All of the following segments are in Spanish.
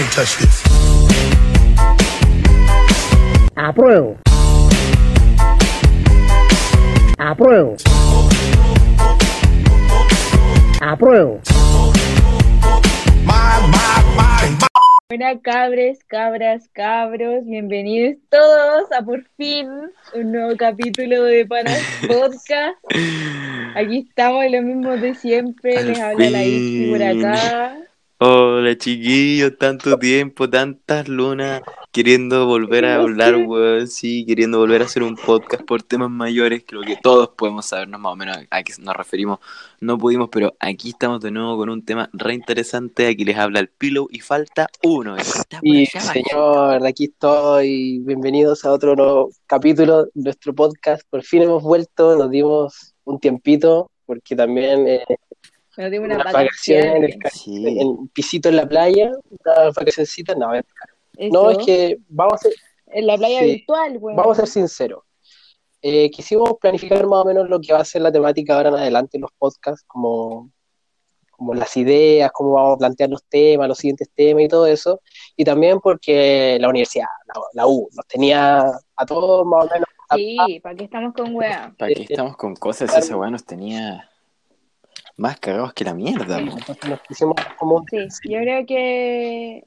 Can't touch this. Apruebo. Apruebo. Apruebo. My, my, my, my. Buenas cabres, cabras, cabros, bienvenidos todos a por fin un nuevo capítulo de Panas Podcast. Aquí estamos, lo mismo de siempre, Al les habla la Ixi por acá. Hola chiquillos, tanto tiempo, tantas lunas, queriendo volver a hablar, weón, sí, queriendo volver a hacer un podcast por temas mayores, creo que todos podemos sabernos más o menos a qué nos referimos. No pudimos, pero aquí estamos de nuevo con un tema re interesante, aquí les habla el Pillow y falta uno. Y allá señor, aquí estoy. Bienvenidos a otro nuevo capítulo de nuestro podcast. Por fin hemos vuelto, nos dimos un tiempito, porque también eh, Nos dimos unas unas vacaciones en, el, Sí. en pisito en la playa, unas vacacioncitas. No, eh, no, es que vamos a ser, en la playa sí. virtual, bueno. vamos a ser sinceros. Eh, quisimos planificar más o menos lo que va a ser la temática ahora en adelante en los podcasts, como, como las ideas, cómo vamos a plantear los temas, los siguientes temas y todo eso. Y también porque la universidad, la, la U, nos tenía a todos más o menos. Sí, ¿para qué estamos con weá? ¿Para qué estamos con cosas ese weón nos tenía más cagados que la mierda? como Sí, yo creo que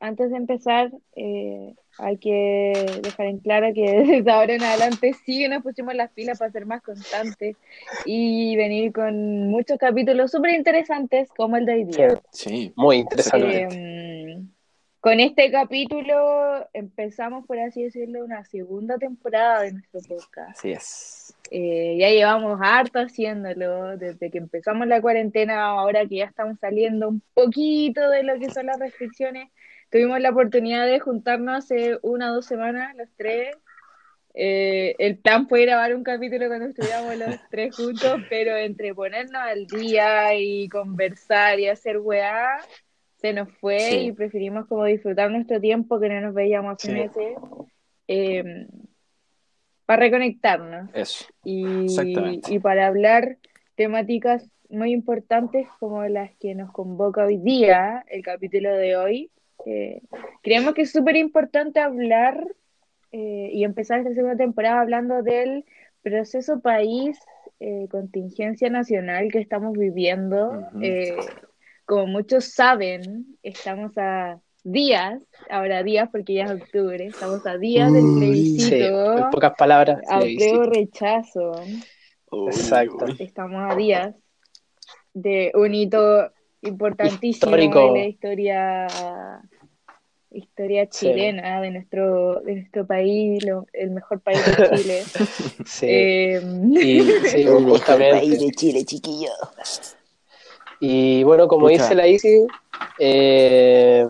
antes de empezar eh, hay que dejar en claro que desde ahora en adelante sí que nos pusimos las pilas para ser más constantes y venir con muchos capítulos súper interesantes como el de hoy día. Sí, muy interesante. Eh, con este capítulo empezamos, por así decirlo, una segunda temporada de nuestro podcast. así es. Eh, ya llevamos harto haciéndolo desde que empezamos la cuarentena, ahora que ya estamos saliendo un poquito de lo que son las restricciones. Tuvimos la oportunidad de juntarnos hace una o dos semanas, los tres. Eh, el plan fue grabar un capítulo cuando estuviéramos los tres juntos, pero entre ponernos al día y conversar y hacer weá, se nos fue Sí. y preferimos como disfrutar nuestro tiempo que no nos veíamos hace Sí. meses. eh, para reconectarnos Eso. y, Exactamente. y para hablar temáticas muy importantes como las que nos convoca hoy día, el capítulo de hoy. Eh, creemos que es súper importante hablar eh, y empezar esta segunda temporada hablando del proceso país, eh, contingencia nacional que estamos viviendo. Como muchos saben, estamos a días, ahora días porque ya es octubre, estamos a días del Sí, plebiscito en pocas palabras. sí, apruebo sí. rechazo. Uy, Exacto. Estamos a días de un hito importantísimo Histórico. en la historia historia Sí. chilena de nuestro de nuestro país, lo- el mejor país de Chile. Sí. Eh, Y, sí. Chile, chiquillo. Y bueno, como Pucha. dice la Isi, eh,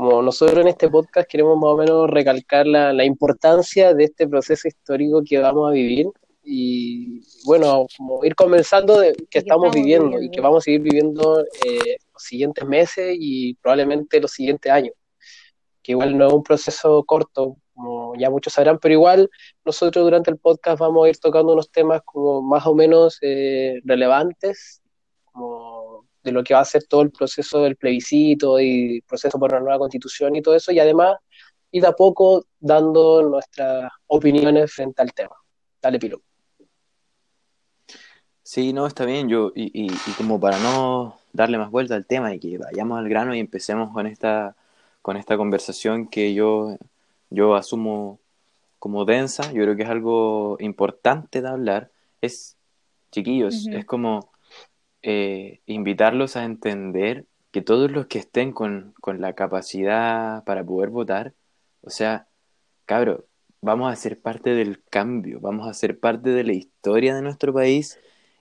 como nosotros en este podcast queremos más o menos recalcar la, la importancia de este proceso histórico que vamos a vivir y bueno, como ir comenzando de que estamos estamos viviendo y viviendo. que vamos a seguir viviendo eh, los siguientes meses y probablemente los siguientes años, que igual no es un proceso corto, como ya muchos sabrán, pero igual nosotros durante el podcast vamos a ir tocando unos temas como más o menos eh, relevantes como de lo que va a ser todo el proceso del plebiscito y el proceso por una nueva constitución y todo eso, y además ir de a poco dando nuestras opiniones frente al tema. Dale, Pilo. Sí, no, está bien. Yo, y, y, y como para no darle más vuelta al tema y que vayamos al grano y empecemos con esta, con esta conversación que yo, yo asumo como densa, yo creo que es algo importante de hablar, es, chiquillos, es como eh, invitarlos a entender que todos los que estén con, con la capacidad para poder votar, o sea, cabro, vamos a ser parte del cambio, vamos a ser parte de la historia de nuestro país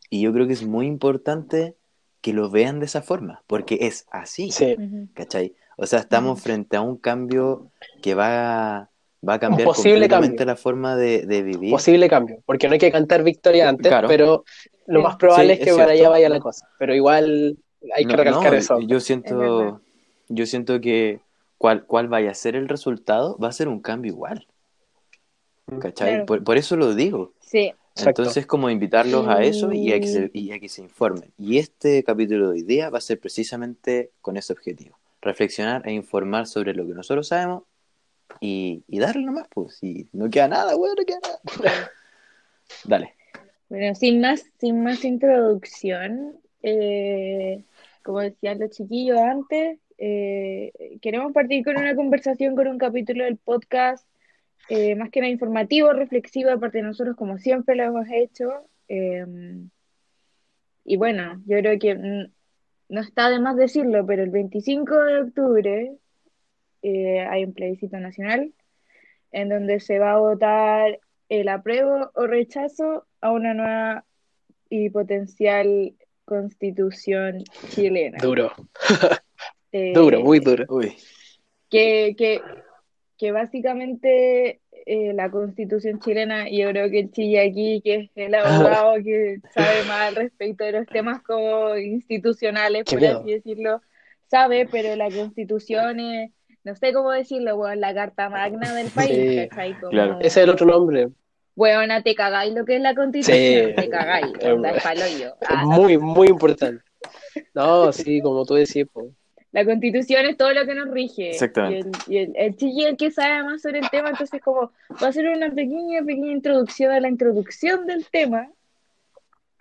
y yo creo que es muy importante que lo vean de esa forma, porque es así, Sí. ¿cachai? O sea, estamos frente a un cambio que va, va a cambiar posible completamente cambio. la forma de, de vivir. posible cambio, porque no hay que cantar victoria antes, Claro. pero lo más probable Sí, es que es para allá vaya la cosa, pero igual hay que No, recalcar no, eso. Yo siento, yo siento que cuál, cuál vaya a ser el resultado, va a ser un cambio igual. ¿Cachai? Claro. Por, por eso lo digo. Sí, Exacto. Entonces, como invitarlos a eso y a, que se, y a que se informen. Y este capítulo de hoy día va a ser precisamente con ese objetivo. reflexionar e informar sobre lo que nosotros sabemos y, y darle nomás, pues. Si no queda nada, weón, no queda nada. Dale. Bueno, sin más, sin más introducción, eh, como decían los chiquillos antes, eh, queremos partir con una conversación, con un capítulo del podcast, eh, más que nada informativo, reflexivo, aparte de nosotros, como siempre lo hemos hecho. Eh, y bueno, yo creo que no está de más decirlo, pero el 25 de octubre eh, hay un plebiscito nacional en donde se va a votar el apruebo o rechazo a una nueva y potencial constitución chilena. Duro, Eh, duro, muy duro. Uy, que, que, que básicamente eh, la constitución chilena, y yo creo que Chile aquí, que es el abogado que sabe más al respecto de los temas como institucionales, Qué por miedo. así decirlo, sabe, pero la constitución es, no sé cómo decirlo, weón, la carta magna del país, Sí, ¿cachai? Como, claro. Ese es el otro nombre. weona, te cagáis lo que es la constitución, Sí. te cagáis, es paloyo. Ah, muy, muy importante. No, sí, como tú decís, pues. La constitución es todo lo que nos rige. Exactamente. Y el, y el, el el que sabe más sobre el tema, entonces como va a ser una pequeña, pequeña introducción a la introducción del tema.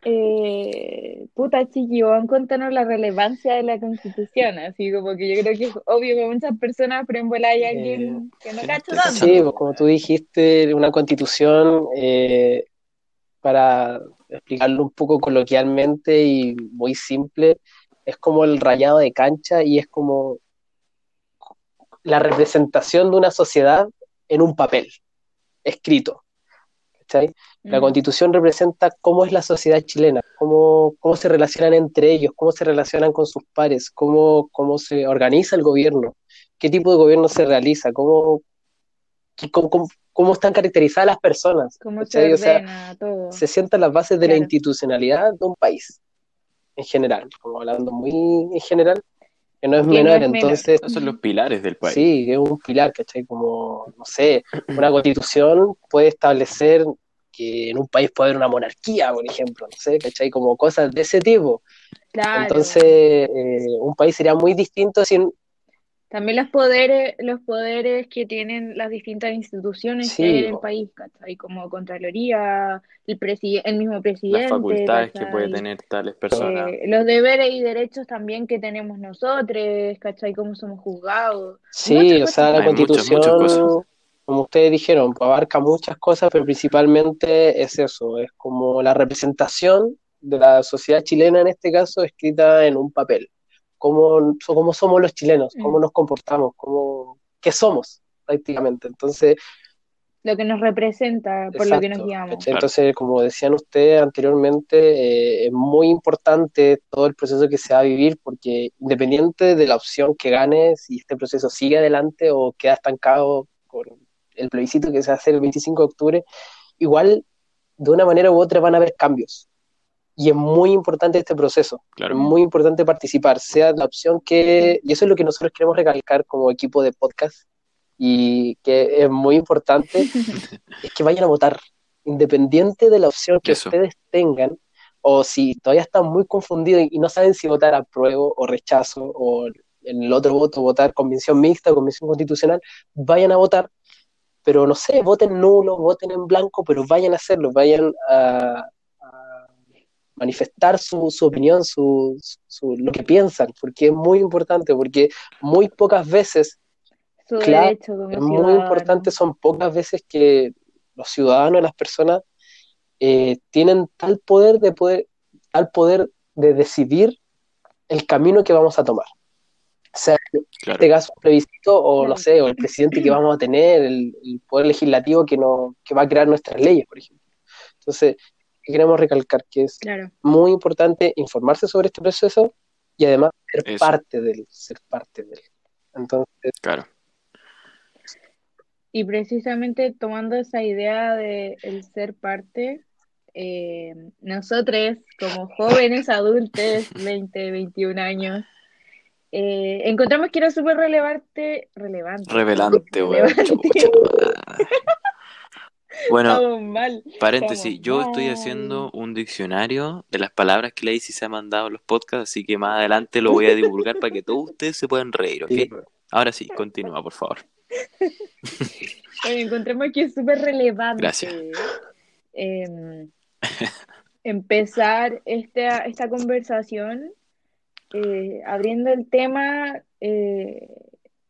Eh, puta Chiqui, van cuéntanos la relevancia de la constitución, así como que yo creo que es obvio que muchas personas, pero en hay alguien que no cacha tanto. Sí, pues como tú dijiste, una constitución, eh, para explicarlo un poco coloquialmente y muy simple, es como el rayado de cancha y es como la representación de una sociedad en un papel, escrito. ¿Cachai? La Mm. constitución representa cómo es la sociedad chilena, cómo, cómo se relacionan entre ellos, cómo se relacionan con sus pares, cómo, cómo se organiza el gobierno, qué tipo de gobierno se realiza, cómo, cómo, cómo- cómo están caracterizadas las personas. Cómo se. O sea, ordena todo. se sientan las bases de la institucionalidad de un país, en general, como hablando muy en general, que no es Que no menor, es menor. entonces esos son los pilares del país. Sí, es un pilar, ¿cachai? Como, no sé, una constitución puede establecer que en un país puede haber una monarquía, por ejemplo, no sé, ¿cachai? Como cosas de ese tipo. Claro. Entonces, eh, un país sería muy distinto sin... También los poderes, los poderes que tienen las distintas instituciones Sí, que hay en el po. país, ¿cachai? Como Contraloría, el presi- el mismo presidente, Las facultades que puede tener tales personas. Eh, los deberes y derechos también que tenemos nosotros, ¿cachai? Cómo somos juzgados. Sí, Muchas o sea, la Hay constitución, muchas como ustedes dijeron, abarca muchas cosas, pero principalmente es eso, es como la representación de la sociedad chilena en este caso escrita en un papel. Cómo, cómo somos los chilenos, cómo nos comportamos, cómo, qué somos prácticamente. Entonces, Lo que nos representa, por lo que nos Exacto, guiamos. Entonces, como decían ustedes anteriormente, eh, es muy importante todo el proceso que se va a vivir porque independiente de la opción que gane, si este proceso sigue adelante o queda estancado con el plebiscito que se hacer el 25 de octubre, igual de una manera u otra van a haber cambios. Y es muy importante este proceso, Claro. es muy importante participar, sea la opción que, y eso es lo que nosotros queremos recalcar como equipo de podcast, y que es muy importante, es que vayan a votar, independiente de la opción que Eso. ustedes tengan, o si todavía están muy confundidos y no saben si votar apruebo o rechazo, o en el otro voto votar convención mixta o convención constitucional, vayan a votar, pero no sé, voten nulo, voten en blanco, pero vayan a hacerlo, vayan a manifestar su, su opinión, su, su- lo que piensan, porque es muy importante, porque muy pocas veces Su Claro, derecho como es muy importante, son pocas veces que los ciudadanos, las personas, eh, tienen tal poder de poder, tal poder de decidir el camino que vamos a tomar. O sea, en Claro. este caso, un plebiscito, o no sé, o el presidente que vamos a tener, el, el poder legislativo que, no, que va a crear nuestras leyes, por ejemplo. Entonces, queremos recalcar que es Claro. muy importante informarse sobre este proceso y además ser Eso. parte de él, ser parte de él. Entonces, Claro. Y precisamente tomando esa idea de el ser parte, eh, nosotros como jóvenes adultos, 20, 21 años, eh, encontramos que era súper relevante, relevante, Revelante. Bueno, mal. paréntesis, estamos yo estoy haciendo un diccionario de las palabras que Lacey se ha mandado en los podcasts, así que más adelante lo voy a divulgar para que todos ustedes se puedan reír, ¿ok? Sí. Ahora sí, continúa, por favor. Bueno, encontremos que es súper relevante Gracias. em, empezar esta, esta conversación eh, abriendo el tema eh,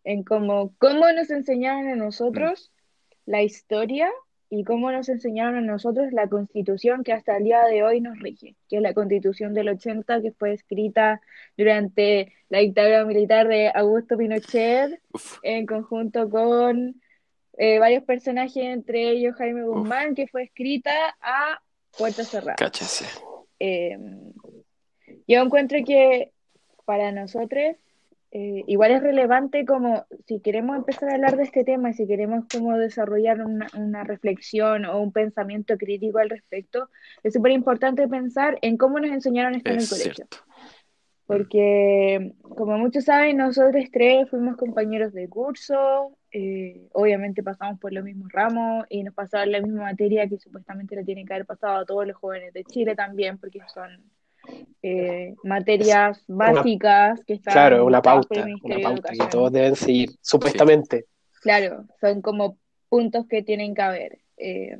en cómo, cómo nos enseñaron a nosotros la historia y cómo nos enseñaron a nosotros la constitución que hasta el día de hoy nos rige, que es la constitución del 80 que fue escrita durante la dictadura militar de Augusto Pinochet Uf, en conjunto con eh, varios personajes, entre ellos Jaime Guzmán, que fue escrita a puerta cerrada. cáchase. Eh, yo encuentro que para nosotros eh, igual es relevante como si queremos empezar a hablar de este tema y si queremos como desarrollar una, una reflexión o un pensamiento crítico al respecto, es súper importante pensar en cómo nos enseñaron esto en el colegio. cierto. Porque, como muchos saben, nosotros tres fuimos compañeros de curso, eh, obviamente pasamos por los mismos ramos y nos pasaban la misma materia que supuestamente le tienen que haber pasado a todos los jóvenes de Chile también, porque son eh, materias básicas que están Claro, una pauta, el una pauta que todos deben seguir, supuestamente. Claro, son como puntos que tienen que haber. Eh,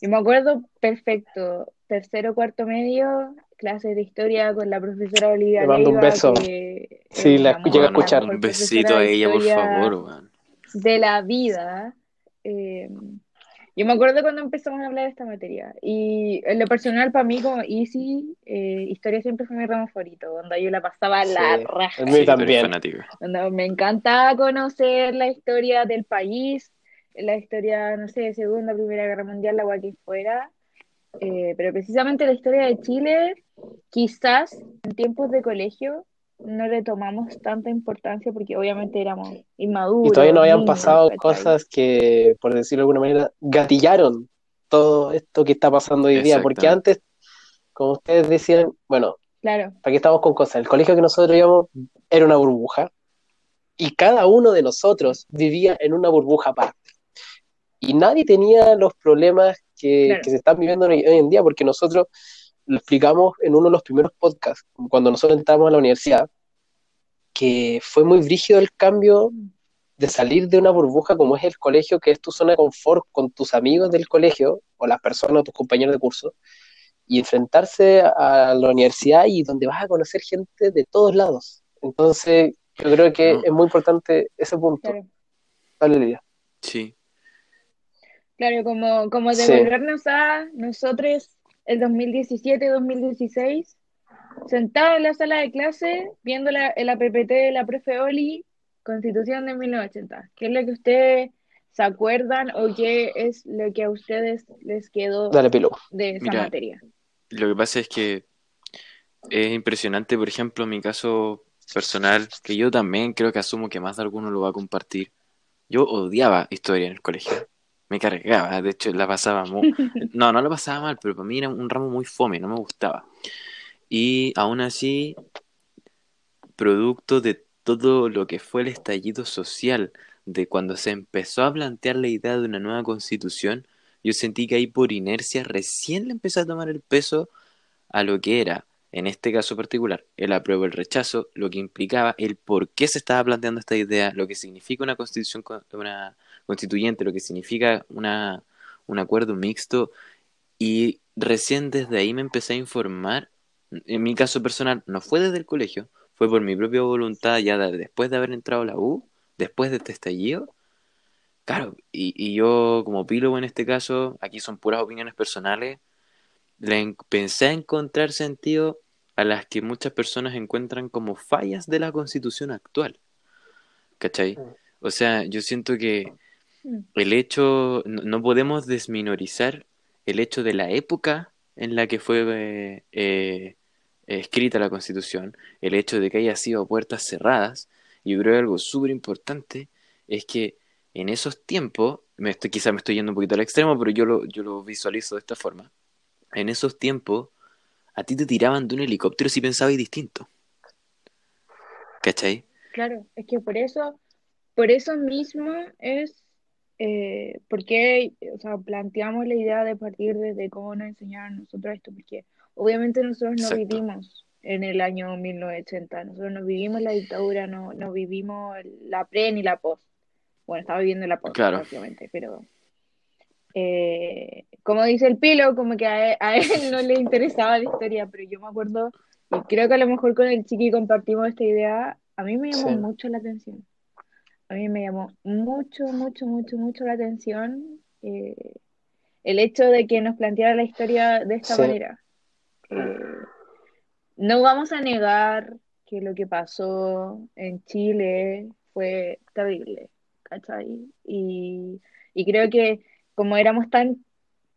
yo me acuerdo perfecto, tercero, cuarto medio, clases de historia con la profesora Olivia Le mando un beso. que Sí, la una llegué a escuchar. Un besito a ella, por favor, de la vida. Eh, yo me acuerdo cuando empezamos a hablar de esta materia. Y en lo personal, para mí, como Easy, eh, historia siempre fue mi ramo favorito, donde yo la pasaba a la Sí, raja. Sí, eres también. Donde me encanta conocer la historia del país, la historia, no sé, Segunda, Primera Guerra Mundial, la cual que fuera. Eh, pero precisamente la historia de Chile, quizás en tiempos de colegio no le tomamos tanta importancia porque obviamente éramos inmaduros. Y todavía no habían niños, pasado ¿cachai? cosas que, por decirlo de alguna manera, gatillaron todo esto que está pasando hoy día. Porque antes, como ustedes decían, bueno, Claro, ¿para qué estamos con cosas? El colegio que nosotros íbamos era una burbuja y cada uno de nosotros vivía en una burbuja aparte. Y nadie tenía los problemas que, Claro. que se están viviendo hoy hoy en día, porque nosotros lo explicamos en uno de los primeros podcasts, cuando nosotros entramos a la universidad, que fue muy brígido el cambio de salir de una burbuja como es el colegio, que es tu zona de confort con tus amigos del colegio, o las personas, o tus compañeros de curso, y enfrentarse a la universidad y donde vas a conocer gente de todos lados. Entonces, yo creo que No. es muy importante ese punto. claro. Dale, Lidia. Claro, Sí, como, como Sí. devolvernos a nosotros el 2017-2016, sentados en la sala de clase, viendo la, el APPT de la profe Oli, Constitución de 1980. ¿Qué es lo que ustedes se acuerdan o qué es lo que a ustedes les quedó Dale, de esa Mira, materia? lo que pasa es que es impresionante, por ejemplo, mi caso personal, que yo también creo que asumo que más de alguno lo va a compartir. Yo odiaba historia en el colegio. Me cargaba, de hecho la pasaba muy... No, no la pasaba mal, pero para mí era un ramo muy fome, no me gustaba. Y aún así, producto de todo lo que fue el estallido social, de cuando se empezó a plantear la idea de una nueva constitución, yo sentí que ahí por inercia recién le empecé a tomar el peso a lo que era, en este caso particular, el apruebo, el rechazo, lo que implicaba, el por qué se estaba planteando esta idea, lo que significa una constitución, con- una constituyente, lo que significa una, un acuerdo mixto, y recién desde ahí me empecé a informar. En mi caso personal, no fue desde el colegio, fue por mi propia voluntad, ya de- después de haber entrado a la U, después de este estallido. Claro, y, y yo como epílogo en este caso, aquí son puras opiniones personales, le en- pensé a encontrar sentido a las que muchas personas encuentran como fallas de la constitución actual. ¿Cachai? O sea, yo siento que. El hecho, no, podemos desminorizar el hecho de la época en la que fue eh, eh, escrita la constitución, el hecho de que haya sido puertas cerradas. Yo creo que algo súper importante es que en esos tiempos, me estoy, quizá me estoy yendo un poquito al extremo, pero yo lo, yo lo visualizo de esta forma. En esos tiempos, a ti te tiraban de un helicóptero si pensabas distinto. ¿Cachai? Claro, es que por eso, por eso mismo es eh, ¿por qué, o sea, planteamos la idea de partir desde cómo nos enseñaron nosotros esto? Porque obviamente nosotros no Exacto. vivimos en el año 1980, nosotros no vivimos la dictadura, no, no vivimos la pre ni la post. Bueno, estaba viviendo la post, Claro. obviamente, pero eh, como dice el Pilo, como que a él, a él no le interesaba la historia, pero yo me acuerdo, y creo que a lo mejor con el chiqui compartimos esta idea, a mí me llamó Sí. mucho la atención. A mí me llamó mucho, mucho, mucho, mucho la atención eh, el hecho de que nos planteara la historia de esta Sí. manera. Eh, no vamos a negar que lo que pasó en Chile fue terrible, ¿cachai? Y, y creo que como éramos tan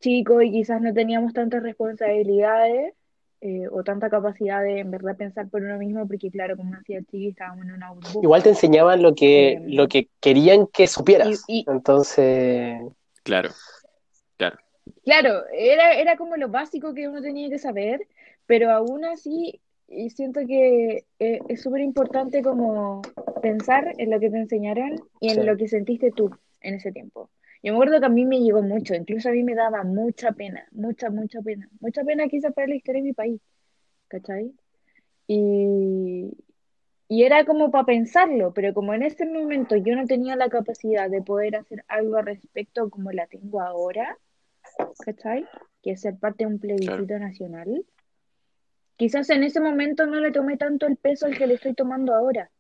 chicos y quizás no teníamos tantas responsabilidades eh, o tanta capacidad de en verdad pensar por uno mismo, porque claro, como el chiqui, estábamos en una burbuja. Igual te enseñaban lo que, lo que querían que supieras. y- y- Entonces, Claro, claro. Claro, era, era como lo básico que uno tenía que saber, pero aún así y siento que eh, es súper importante como pensar en lo que te enseñaron y en Sí. lo que sentiste tú en ese tiempo. Yo me acuerdo que a mí me llegó mucho, incluso a mí me daba mucha pena, mucha, mucha pena, mucha pena quizás para la historia de mi país, ¿cachai? Y, y era como para pensarlo, pero como en ese momento yo no tenía la capacidad de poder hacer algo al respecto como la tengo ahora, ¿cachai? Que es ser parte de un plebiscito nacional. Quizás en ese momento no le tomé tanto el peso al que le estoy tomando ahora,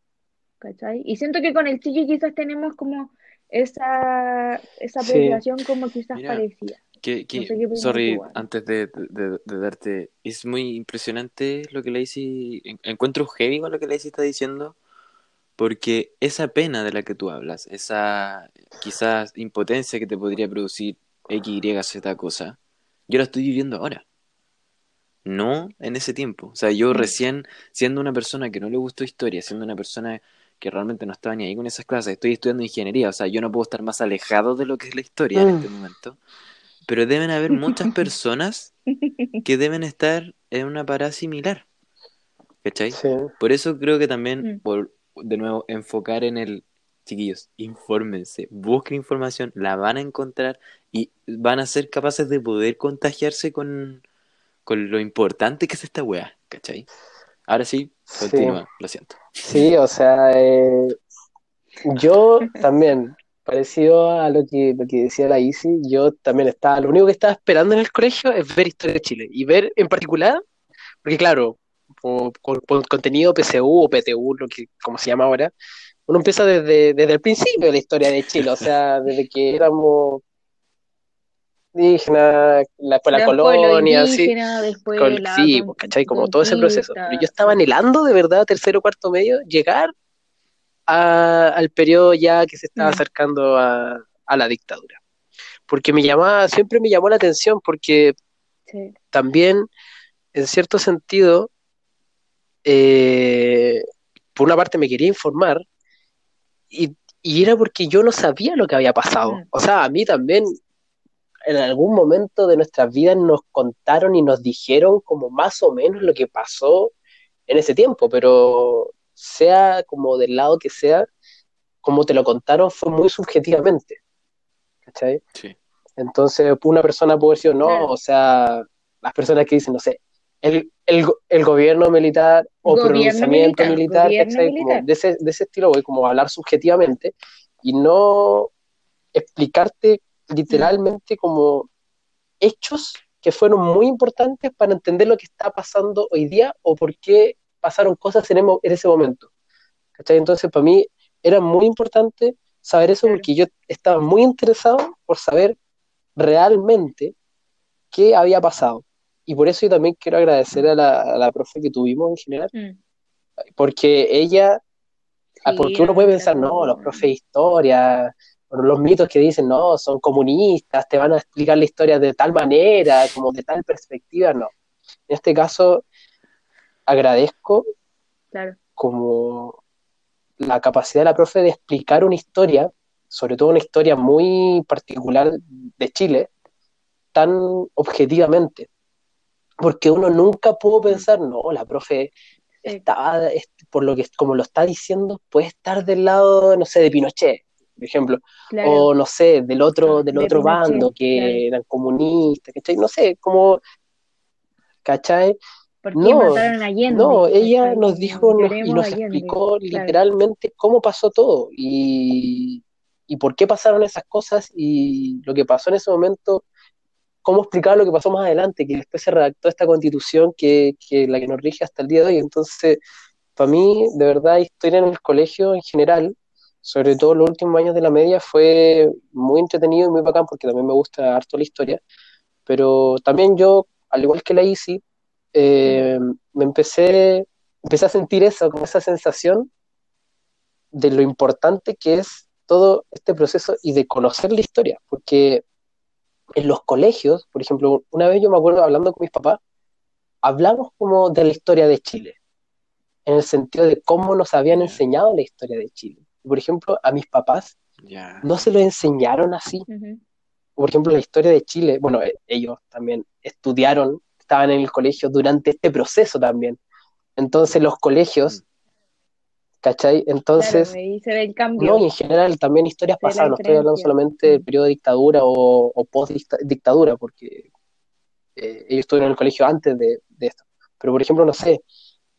¿cachai? Y siento que con el chiqui quizás tenemos como esa, esa Sí. apreciación como quizás Mira, parecida. Que, que- No sé qué sorry, antes de, de- de darte, es muy impresionante lo que Lacey, en- encuentro heavy con lo que Lacey está diciendo, porque esa pena de la que tú hablas, esa quizás impotencia que te podría producir X, Y, Z cosa, yo la estoy viviendo ahora. No en ese tiempo. O sea, yo Mm. recién, siendo una persona que no le gustó historia, siendo una persona que realmente no estaba ni ahí con esas clases, estoy estudiando ingeniería, o sea, yo no puedo estar más alejado de lo que es la historia en Mm. este momento. Pero deben haber muchas personas que deben estar en una parada similar. ¿Cachai? sí. Por eso creo que también, Mm. por de nuevo, enfocar en el, chiquillos, infórmense, busquen información, la van a encontrar y van a ser capaces de poder contagiarse con, con lo importante que es esta weá, ¿cachai? Ahora sí, Sí. continúa, lo siento. Sí, o sea, eh, yo también, parecido a lo que, que decía la Isi, yo también estaba, lo único que estaba esperando en el colegio es ver Historia de Chile y ver en particular, porque claro, por contenido PSU o PTU, lo que, como se llama ahora, uno empieza desde, desde el principio de la historia de Chile, o sea, desde que éramos indígenas, la, después la colonia, así. indígena, después Con- la sí, pues, ¿cachai? Como todo ese proceso. Pero yo estaba sí. anhelando de verdad, tercero, cuarto medio, llegar a- al periodo ya que se estaba Mm. acercando a, a la dictadura. Porque me llamaba, siempre me llamó la atención, porque Sí. también, en cierto sentido, eh, por una parte me quería informar, y, y era porque yo no sabía lo que había pasado. Mm. O sea, a mí también en algún momento de nuestras vidas nos contaron y nos dijeron como más o menos lo que pasó en ese tiempo, pero sea como del lado que sea, como te lo contaron fue muy subjetivamente. ¿Cachai? Sí. Entonces, una persona puede decir, no, o sea, las personas que dicen, no sé, el, el, el gobierno militar o Gobierno pronunciamiento militar, militar, ¿cachai? militar. Como de, ese, de ese estilo, voy como a hablar subjetivamente y no explicarte literalmente como hechos que fueron muy importantes para entender lo que está pasando hoy día o por qué pasaron cosas en, en ese momento. ¿Cachai? Entonces, para mí era muy importante saber eso porque yo estaba muy interesado por saber realmente qué había pasado. Y por eso yo también quiero agradecer a la, a la profe que tuvimos en general, Mm. porque ella, ah, Sí, porque uno puede pensar, no, los profes de historia, los mitos que dicen, no, son comunistas, te van a explicar la historia de tal manera, como de tal perspectiva, no. En este caso, agradezco Claro. como la capacidad de la profe de explicar una historia, sobre todo una historia muy particular de Chile, tan objetivamente. Porque uno nunca pudo pensar, no, la profe estaba, es- por lo que como lo está diciendo, puede estar del lado, no sé, de Pinochet. Por ejemplo, Claro. o no sé, del otro, del De otro Pinochet, bando que claro. eran comunistas, ¿cachai? No sé, como, ¿cachai? ¿Por qué no, mataron a Allende? No, ella ¿cachai? nos dijo nos- y nos Allende, explicó claro. literalmente cómo pasó todo y, y por qué pasaron esas cosas y lo que pasó en ese momento, cómo explicar lo que pasó más adelante, que después se redactó esta constitución que, que la que nos rige hasta el día de hoy. Entonces, para mí, de verdad, historia en el colegio en general, sobre todo los últimos años de la media, fue muy entretenido y muy bacán porque también me gusta harto la historia, pero también yo, al igual que la ICI, eh, me empecé, empecé a sentir eso, como esa sensación de lo importante que es todo este proceso y de conocer la historia, porque en los colegios, por ejemplo, una vez yo me acuerdo hablando con mis papás, hablamos como de la historia de Chile, en el sentido de cómo nos habían enseñado la historia de Chile. Por ejemplo, a mis papás no se lo enseñaron así. Por ejemplo, la historia de Chile, bueno, eh, ellos también estudiaron, estaban en el colegio durante este proceso también. Entonces los colegios, ¿cachai? Entonces, Claro, ahí se ve el cambio. no, y en general también historias pasadas, no estoy hablando solamente del periodo de dictadura o, o post-dictadura, porque eh, ellos estuvieron en el colegio antes de, de esto. Pero, por ejemplo, no sé,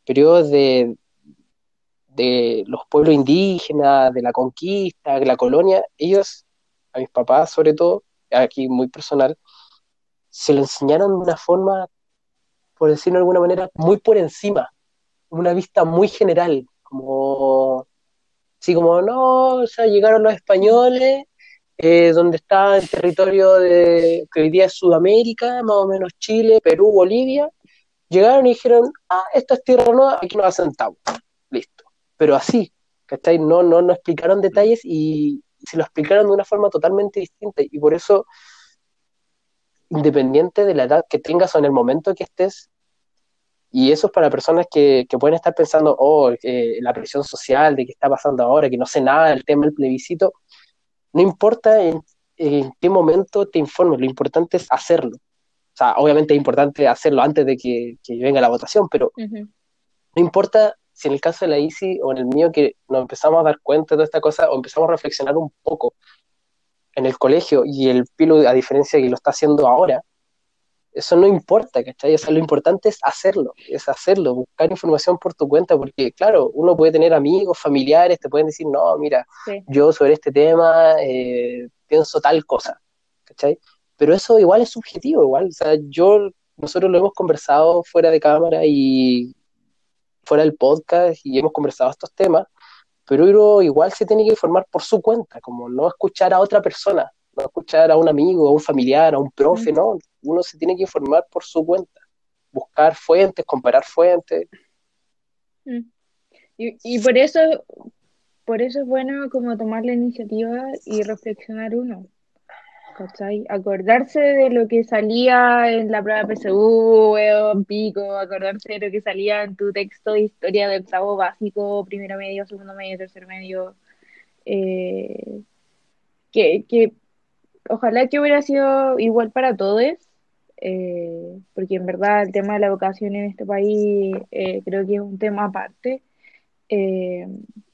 periodos de, de los pueblos indígenas, de la conquista, de la colonia, ellos, a mis papás sobre todo, aquí muy personal, se lo enseñaron de una forma, por decirlo de alguna manera, muy por encima, una vista muy general, como, sí, como, no, o llegaron los españoles, eh, donde está el territorio de, que hoy día es Sudamérica, más o menos Chile, Perú, Bolivia, llegaron y dijeron, ah, esta es tierra nueva, aquí nos asentamos. Pero así, ¿cachai? No, no, no explicaron detalles y se lo explicaron de una forma totalmente distinta y por eso, independiente de la edad que tengas o en el momento que estés, y eso es para personas que, que pueden estar pensando, oh, eh, la presión social de qué está pasando ahora, que no sé nada del tema del plebiscito, no importa en, en qué momento te informes, lo importante es hacerlo. O sea, obviamente es importante hacerlo antes de que, que venga la votación, pero Ujú. no importa si en el caso de la ICI o en el mío que nos empezamos a dar cuenta de toda esta cosa o empezamos a reflexionar un poco en el colegio y el Pilo, a diferencia de que lo está haciendo ahora, eso no importa, ¿cachai? O sea, lo importante es hacerlo, es hacerlo, buscar información por tu cuenta, porque claro, uno puede tener amigos, familiares, te pueden decir, no, mira, Sí. yo sobre este tema eh, pienso tal cosa, ¿cachai? Pero eso igual es subjetivo, igual, o sea, yo, nosotros lo hemos conversado fuera de cámara y fuera del podcast y hemos conversado estos temas, pero uno igual se tiene que informar por su cuenta, como no escuchar a otra persona, no escuchar a un amigo, a un familiar, a un profe, no, uno se tiene que informar por su cuenta, buscar fuentes, comparar fuentes, Mm. Y, y por eso, por eso es bueno como tomar la iniciativa y reflexionar uno. ¿Cachai? Acordarse de lo que salía en la prueba PSU, weón, pico, acordarse de lo que salía en tu texto de historia de octavo básico, primero medio, segundo medio, tercer medio. Eh, que, que ojalá que hubiera sido igual para todos, eh, porque en verdad el tema de la educación en este país eh, creo que es un tema aparte, eh,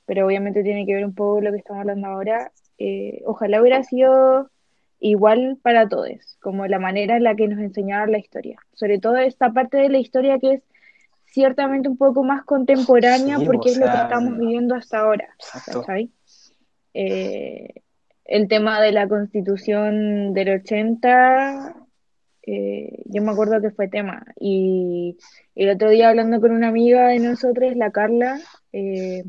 pero obviamente tiene que ver un poco lo que estamos hablando ahora. Eh, ojalá hubiera sido igual para todos, como la manera en la que nos enseñaron la historia, sobre todo esta parte de la historia que es ciertamente un poco más contemporánea Sí, porque o es lo que estamos viviendo hasta ahora. Eh, el tema de la constitución del 80, eh, yo me acuerdo que fue tema. Y el otro día hablando con una amiga de nosotros, la Carla, eh,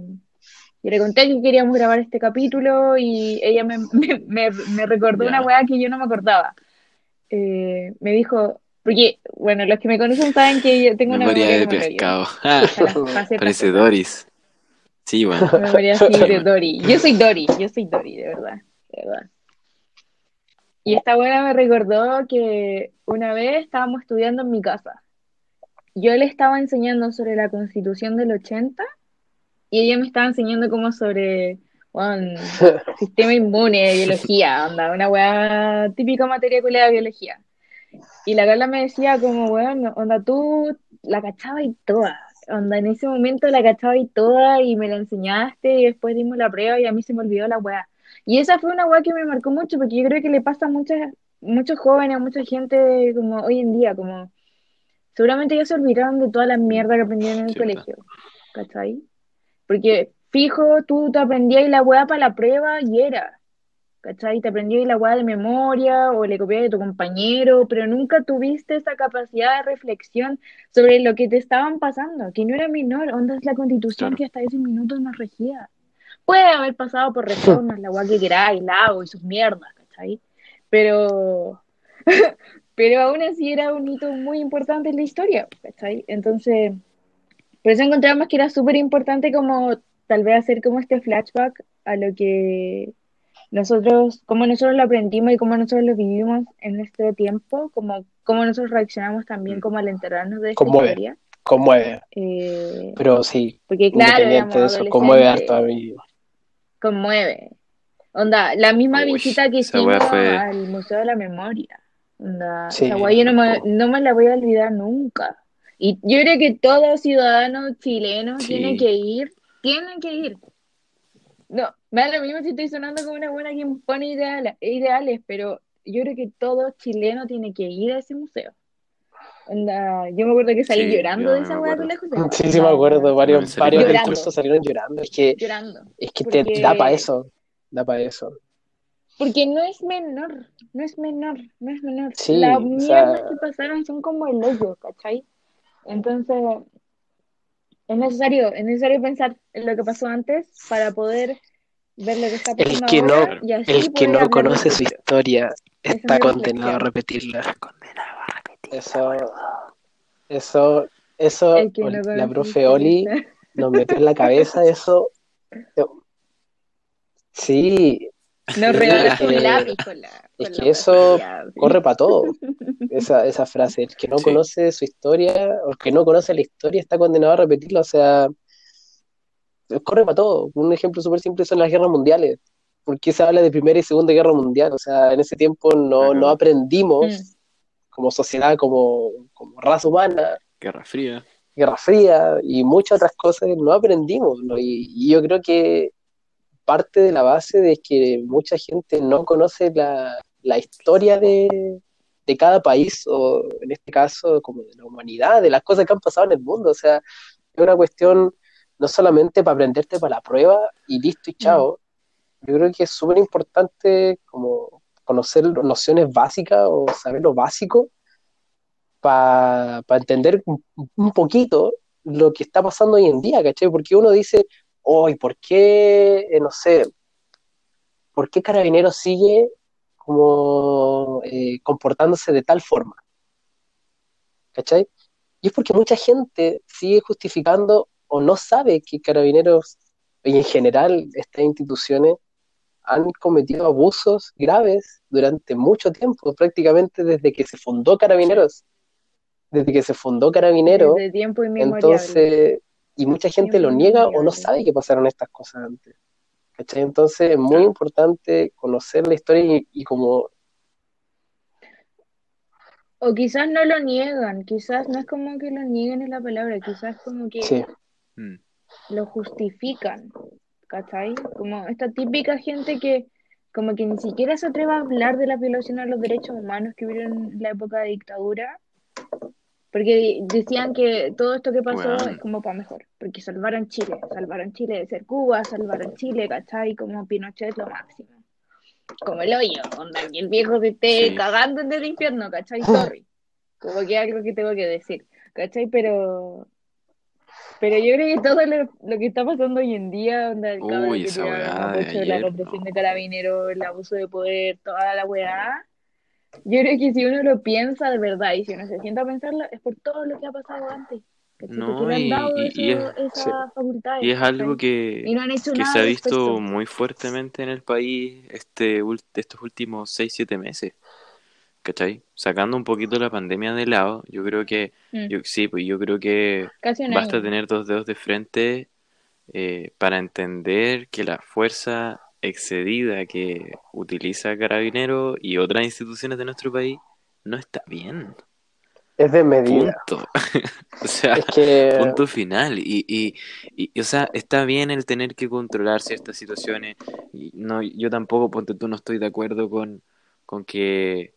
yo le conté que queríamos grabar este capítulo y ella me, me, me- me recordó Ya. una weá que yo no me acordaba. Eh, me dijo, porque, bueno, los que me conocen saben que yo tengo una Memoria memoria de pescado. Parece. Doris. Sí, bueno. Me memoria así de Dory. Yo soy Dory, yo soy Dory, de verdad, de verdad. Y esta buena me recordó que una vez estábamos estudiando en mi casa. Yo le estaba enseñando sobre la Constitución del 80 y ella me estaba enseñando como sobre bueno, sistema inmune, biología, onda, una weá típica materia de biología. Y la Carla me decía como, weón, onda, tú la cachabas y toda, onda, en ese momento la cachaba y toda y me la enseñaste y después dimos la prueba y a mí se me olvidó la weá. Y esa fue una weá que me marcó mucho porque yo creo que le pasa a muchas, muchos jóvenes, a mucha gente como hoy en día, como seguramente ya se olvidaron de toda la mierda que aprendieron en el Sí, colegio, ¿cachai? Porque fijo, tú te aprendías la weá para la prueba y era, ¿cachai? Te aprendías la weá de memoria o le copiabas de tu compañero, pero nunca tuviste esa capacidad de reflexión sobre lo que te estaban pasando, que no era menor, onda es la constitución Claro. que hasta ese minuto nos regía. Puede haber pasado por reformas, la weá que queráis, Lago y sus mierdas, ¿cachai? Pero, pero aún así era un hito muy importante en la historia, ¿cachai? Entonces, por eso encontramos que era súper importante como tal vez hacer como este flashback a lo que nosotros, cómo nosotros lo aprendimos y cómo nosotros lo vivimos en nuestro tiempo, como cómo nosotros reaccionamos también Mm. como al enterarnos de esta Conmueve. historia. Conmueve. Eh, Pero sí, porque claro, independiente de eso, conmueve harto a mí. conmueve. Onda, la misma Uy, visita que hicimos fue- al Museo de la Memoria. Onda, Sí. esa yo no me, no me la voy a olvidar nunca. Y yo creo que todo ciudadano chileno Sí. tiene que ir, tienen que ir. No, me da lo mismo si estoy sonando como una buena que impone ideales, ideales, pero yo creo que todo chileno tiene que ir a ese museo. Onda, yo me acuerdo que salí Sí, llorando de esa acuerdo. con la José. Sí, sí me acuerdo, varios, salí varios incluso salieron llorando. Es que, Llorando. es que te da para eso, da para eso. Porque no es menor, no es menor, no es menor. Sí, Las o mierdas sea- que pasaron son como el hoyo, ¿cachai? Entonces, es necesario, es necesario pensar en lo que pasó antes para poder ver lo que está El pasando que no, ahora y así el que no conoce su historia está condenado a repetirla. Condenado a repetir. Eso, eso, eso, El que no la conoce profe Oli nos metió en la cabeza eso. Yo- Sí, Nos regalas un que- lápiz con la, es que eso corre para todo. Esa, esa frase, el que no Sí. conoce su historia, o el que no conoce la historia está condenado a repetirla, o sea, corre para todo. Un ejemplo súper simple son las guerras mundiales. ¿Por qué se habla de Primera y Segunda Guerra Mundial? O sea, en ese tiempo no, no aprendimos Mm. como sociedad, como, como raza humana, Guerra Fría. Guerra Fría y muchas otras cosas, no aprendimos. ¿no? Y, y yo creo que parte de la base de que mucha gente no conoce la, la historia de, de cada país, o en este caso, como de la humanidad, de las cosas que han pasado en el mundo. O sea, es una cuestión no solamente para aprenderte para la prueba y listo y chao. Yo creo que es súper importante como conocer nociones básicas o saber lo básico para entender un, un poquito lo que está pasando hoy en día, ¿cachai? Porque uno dice, hoy, ¿por qué, eh, no sé, por qué Carabineros sigue como eh, comportándose de tal forma? ¿Cachai? Y es porque mucha gente sigue justificando o no sabe que Carabineros y en general estas instituciones han cometido abusos graves durante mucho tiempo, prácticamente desde que se fundó Carabineros. Desde que se fundó Carabineros, Desde tiempo inmemorial. entonces, y mucha gente lo niega o no sabe que pasaron estas cosas antes. ¿Cachai? Entonces es muy importante conocer la historia y, y como, O quizás no lo niegan, quizás no es como que lo nieguen en la palabra, quizás como que sí, Mm. lo justifican, ¿cachai? Como esta típica gente que como que ni siquiera se atreve a hablar de la violación a los derechos humanos que hubieron en la época de dictadura, porque decían que todo esto que pasó es como para mejor, porque salvaron Chile, salvaron Chile de ser Cuba, salvaron Chile, ¿cachai? Como Pinochet es lo máximo. Como el hoyo, onda, que el viejo se esté Sí. cagando en el infierno, ¿cachai? Sorry. Como que algo que tengo que decir, ¿cachai? Pero pero yo creo que todo lo, lo que está pasando hoy en día, onda, el Uy, esa weá de la represión no. de carabineros, el abuso de poder, toda la weá. Yo creo que si uno lo piensa de verdad y si uno se sienta a pensarlo, es por todo lo que ha pasado antes. No, y- y- eso- y es-. Y es algo que, no que se ha visto muy fuertemente en el país este, estos últimos 6-7 meses. ¿Cachai? Sacando un poquito la pandemia de lado, yo creo que, Mm, yo, sí, pues yo creo que basta año. tener dos dedos de frente eh, para entender que la fuerza excedida que utiliza Carabineros y otras instituciones de nuestro país no está bien. Es de medida. Punto. o sea, Es que punto final. Y, y, y, y, o sea, está bien el tener que controlar ciertas situaciones. Y no, yo tampoco, ponte tú, no estoy de acuerdo con, con que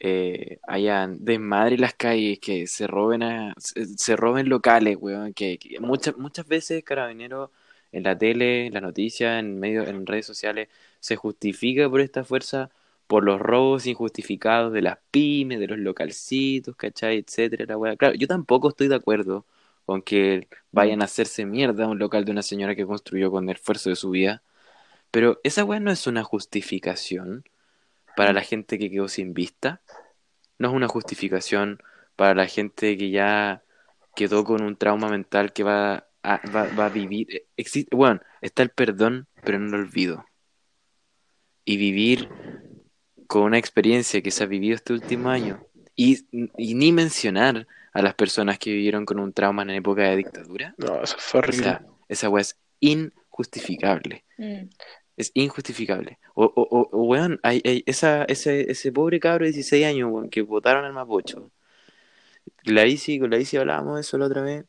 eh, hayan desmadre en las calles, que se roben a, se, se roben locales, weón. Que, que muchas, muchas veces Carabineros en la tele, en la noticia, en medio, en redes sociales, se justifica por esta fuerza por los robos injustificados de las pymes, de los localcitos, ¿cachai? Etcétera, la. Claro, yo tampoco estoy de acuerdo con que vayan a hacerse mierda un local de una señora que construyó con el esfuerzo de su vida, pero esa weá no es una justificación para la gente que quedó sin vista, no es una justificación para la gente que ya quedó con un trauma mental que va a, va, va a vivir. Existe, bueno, está el perdón, pero no el olvido. Y vivir con una experiencia que se ha vivido este último año, y, y ni mencionar a las personas que vivieron con un trauma en época de dictadura, no, eso fue o horrible. sea, esa weá es injustificable. Mm. Es injustificable. O, o, o, o, weón, hay, hay esa, ese, ese pobre cabro de 16 años, weón, que votaron al Mapocho. La con la Isi hablábamos de eso la otra vez.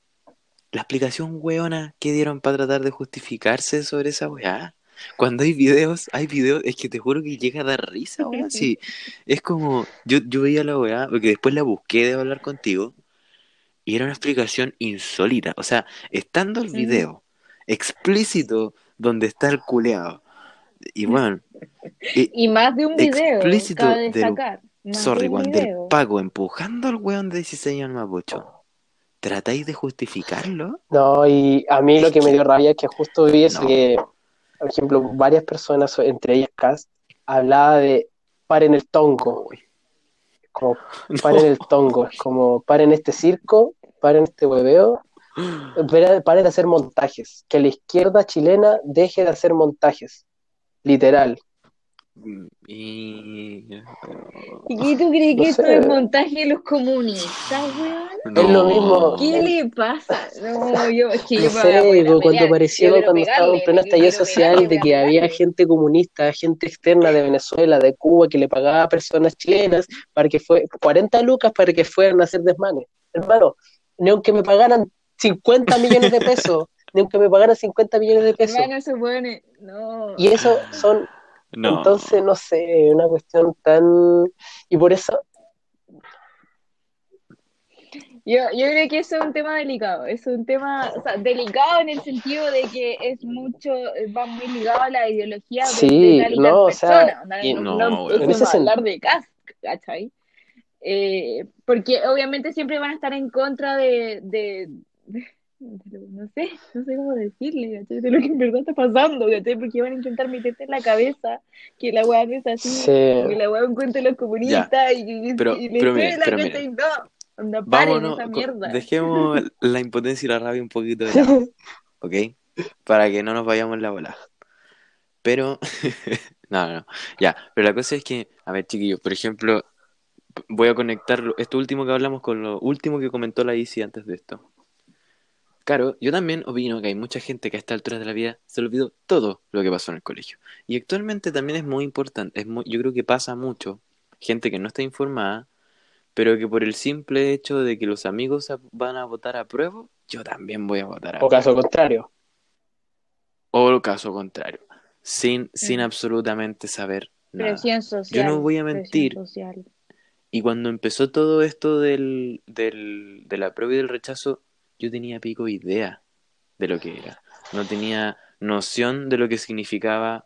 La explicación weona que dieron para tratar de justificarse sobre esa weá. Cuando hay videos, hay videos, es que te juro que llega a dar risa, weón. Sí, es como, yo, yo veía la weá, porque después la busqué de hablar contigo, y era una explicación insólita. O sea, estando el video explícito donde está el culeado, y bueno, y- Y más de un video, Explícito. Más sorry, de un del. Paco empujando al weón de 16 años al Mapocho. ¿Tratáis de justificarlo? No, y a mí lo que me dio rabia es que justo vi eso No. que, por ejemplo, varias personas, entre ellas Cast, hablaba de paren el tongo, como paren el tongo, como paren este circo, paren este hueveo, paren de hacer montajes, que la izquierda chilena deje de hacer montajes, literal. Y... ¿Y qué tú crees No que esto sé. es montaje de los comunistas, weón? Es lo mismo. ¿Qué le pasa? No, yo, es que No yo sé, cuando pelear. apareció, Yo quiero cuando estaba en pegarle, pleno estallido social, pegarle, de que había pegarle. gente comunista, gente externa de Venezuela, de Cuba, que le pagaba a personas chilenas para que fue 40 lucas para que fueran a hacer desmanes. Hermano, ni aunque me pagaran 50 millones de pesos, ni aunque me pagaran 50 millones de pesos. Hermano, se pone. No. Y eso son, No. entonces, no sé, una cuestión tan... Y por eso, Yo, yo creo que eso es un tema delicado, es un tema, o sea, delicado en el sentido de que es mucho, va muy ligado a la ideología de, Sí, de tal y no, tal o sea, persona, onda, y- no, no. En ese hablar de Kask, ¿cachai? Eh, porque obviamente siempre van a estar en contra de, de, de- no sé, no sé cómo decirle, ¿cachai? De lo que en verdad está pasando, ¿cachai? Porque van a intentar meterte en la cabeza que la weá no es así, Sí. que la weá de los comunistas y, y, Pero- y le pero mira, suena, pero ¿cachai? No, onda, paren Vámonos, esa con- mierda. dejemos la impotencia y la rabia un poquito de lado, ¿ok? Para que no nos vayamos en la bola. Pero, no, no, no, ya, pero la cosa es que, a ver, chiquillos, por ejemplo, voy a conectar esto último que hablamos con lo último que comentó la Isi antes de esto. Claro, yo también opino que hay mucha gente que a esta altura de la vida se le olvidó todo lo que pasó en el colegio. Y actualmente también es muy importante, es muy, yo creo que pasa mucho, gente que no está informada, pero que por el simple hecho de que los amigos van a votar a prueba, yo también voy a votar a o caso contrario. O el caso contrario, sin, sin absolutamente saber nada. Presión social. no voy a mentir. Y cuando empezó todo esto del, del, de la prueba y del rechazo, yo tenía pico idea de lo que era. No tenía noción de lo que significaba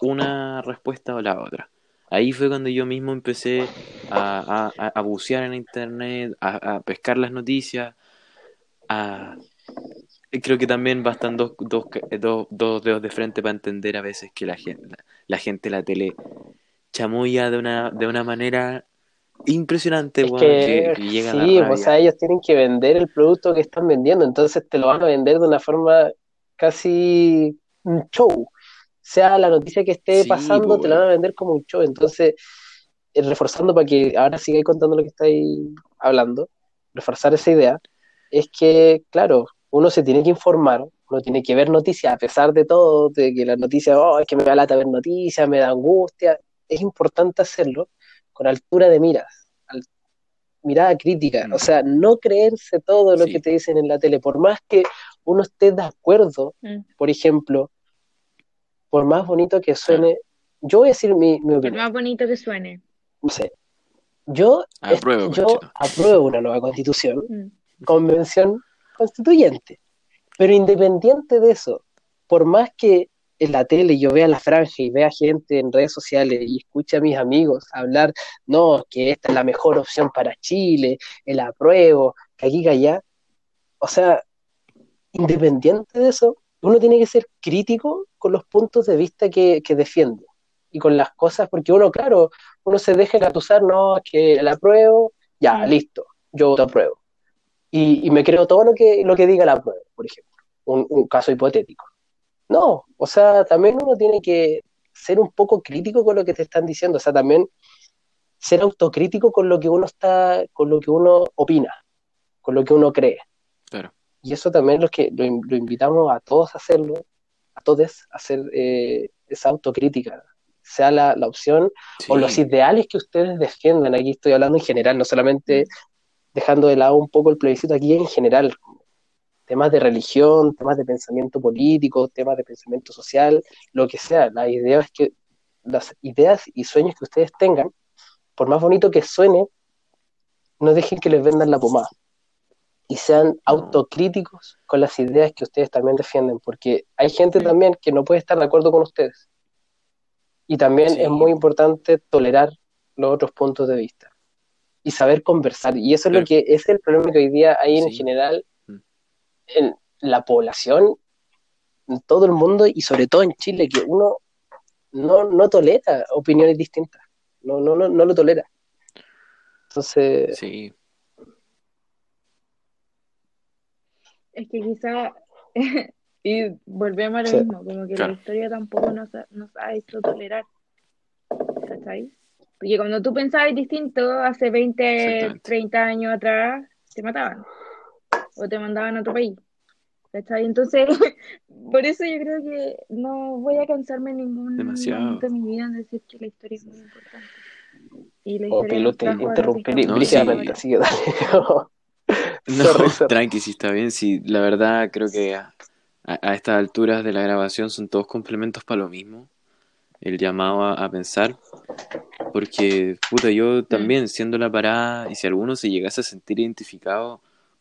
una respuesta o la otra. Ahí fue cuando yo mismo empecé a, a- bucear en internet, a, a pescar las noticias, a... Creo que también bastan dos, dos, dos, dos dedos de frente para entender a veces que la gente, la gente la tele chamulla de una, de una manera impresionante, Es que, que, llega dar sí, rabia. o sea, ellos tienen que vender el producto que están vendiendo, entonces te lo van a vender de una forma casi un show. Sea la noticia que esté Sí, pasando, po, te la van a vender como un show. Entonces, eh, reforzando para que ahora sigáis contando lo que estáis hablando, reforzar esa idea, es que, claro, uno se tiene que informar, uno tiene que ver noticias, a pesar de todo, de que las noticias, oh, es que me da lata ver noticias, me da angustia, es importante hacerlo con altura de miras, al- mirada crítica, Mm. o sea, no creerse todo lo Sí. que te dicen en la tele, por más que uno esté de acuerdo, Mm. por ejemplo, por más bonito que suene, yo voy a decir mi, mi Por opinión, más bonito que suene. no sé, yo, Apruebo, yo conchito. apruebo una nueva constitución, Mm. convención constituyente. Pero independiente de eso, por más que en la tele yo vea la franja y vea gente en redes sociales y escuche a mis amigos hablar, no, que esta es la mejor opción para Chile, el apruebo, que aquí, que allá, o sea, independiente de eso, uno tiene que ser crítico con los puntos de vista que, que defiende y con las cosas, porque uno, claro, uno se deja engatusar, no, que el apruebo, ya, listo, yo voto apruebo y, y me creo todo lo que, lo que diga la prueba, por ejemplo, un, un caso hipotético. No, o sea, también uno tiene que ser un poco crítico con lo que te están diciendo, o sea, también ser autocrítico con lo que uno está, con lo que uno opina, con lo que uno cree. Claro. Y eso también lo que lo, in- lo invitamos a todos a hacerlo, a todos a hacer eh, esa autocrítica, sea la, la opción o los ideales que ustedes defiendan. Aquí estoy hablando en general, no solamente dejando de lado un poco el plebiscito, aquí en general. Temas de religión, temas de pensamiento político, temas de pensamiento social, lo que sea. La idea es que las ideas y sueños que ustedes tengan, por más bonito que suene, no dejen que les vendan la pomada. Y sean autocríticos con las ideas que ustedes también defienden, porque hay gente también que no puede estar de acuerdo con ustedes. Y también Sí. es muy importante tolerar los otros puntos de vista y saber conversar. Y eso es lo que es el problema que hoy día hay en Sí. general. En la población, en todo el mundo y sobre todo en Chile, que uno no, no tolera opiniones distintas. No, no, no, no lo tolera. Entonces, Sí, Es que quizá, y volvemos a lo Sí. mismo, como que Claro. la historia tampoco nos ha, nos ha hecho tolerar. ¿Cachai? Porque cuando tú pensabas distinto, hace 20, Exactamente. 30 años atrás, te mataban. O te mandaban a otro país. ¿Cachai? Entonces, por eso yo creo que no voy a cansarme en ningún Demasiado. momento de mi vida en decir que la historia es muy importante. Y la o historia Pilo nos te interrumpí No, así que dale. No, Sorry, sorry. tranqui, si está bien. Si la verdad creo que a, a- a estas alturas de la grabación son todos complementos para lo mismo. El llamado a, a pensar. Porque, puta, yo también, siendo la parada, y si alguno se llegase a sentir identificado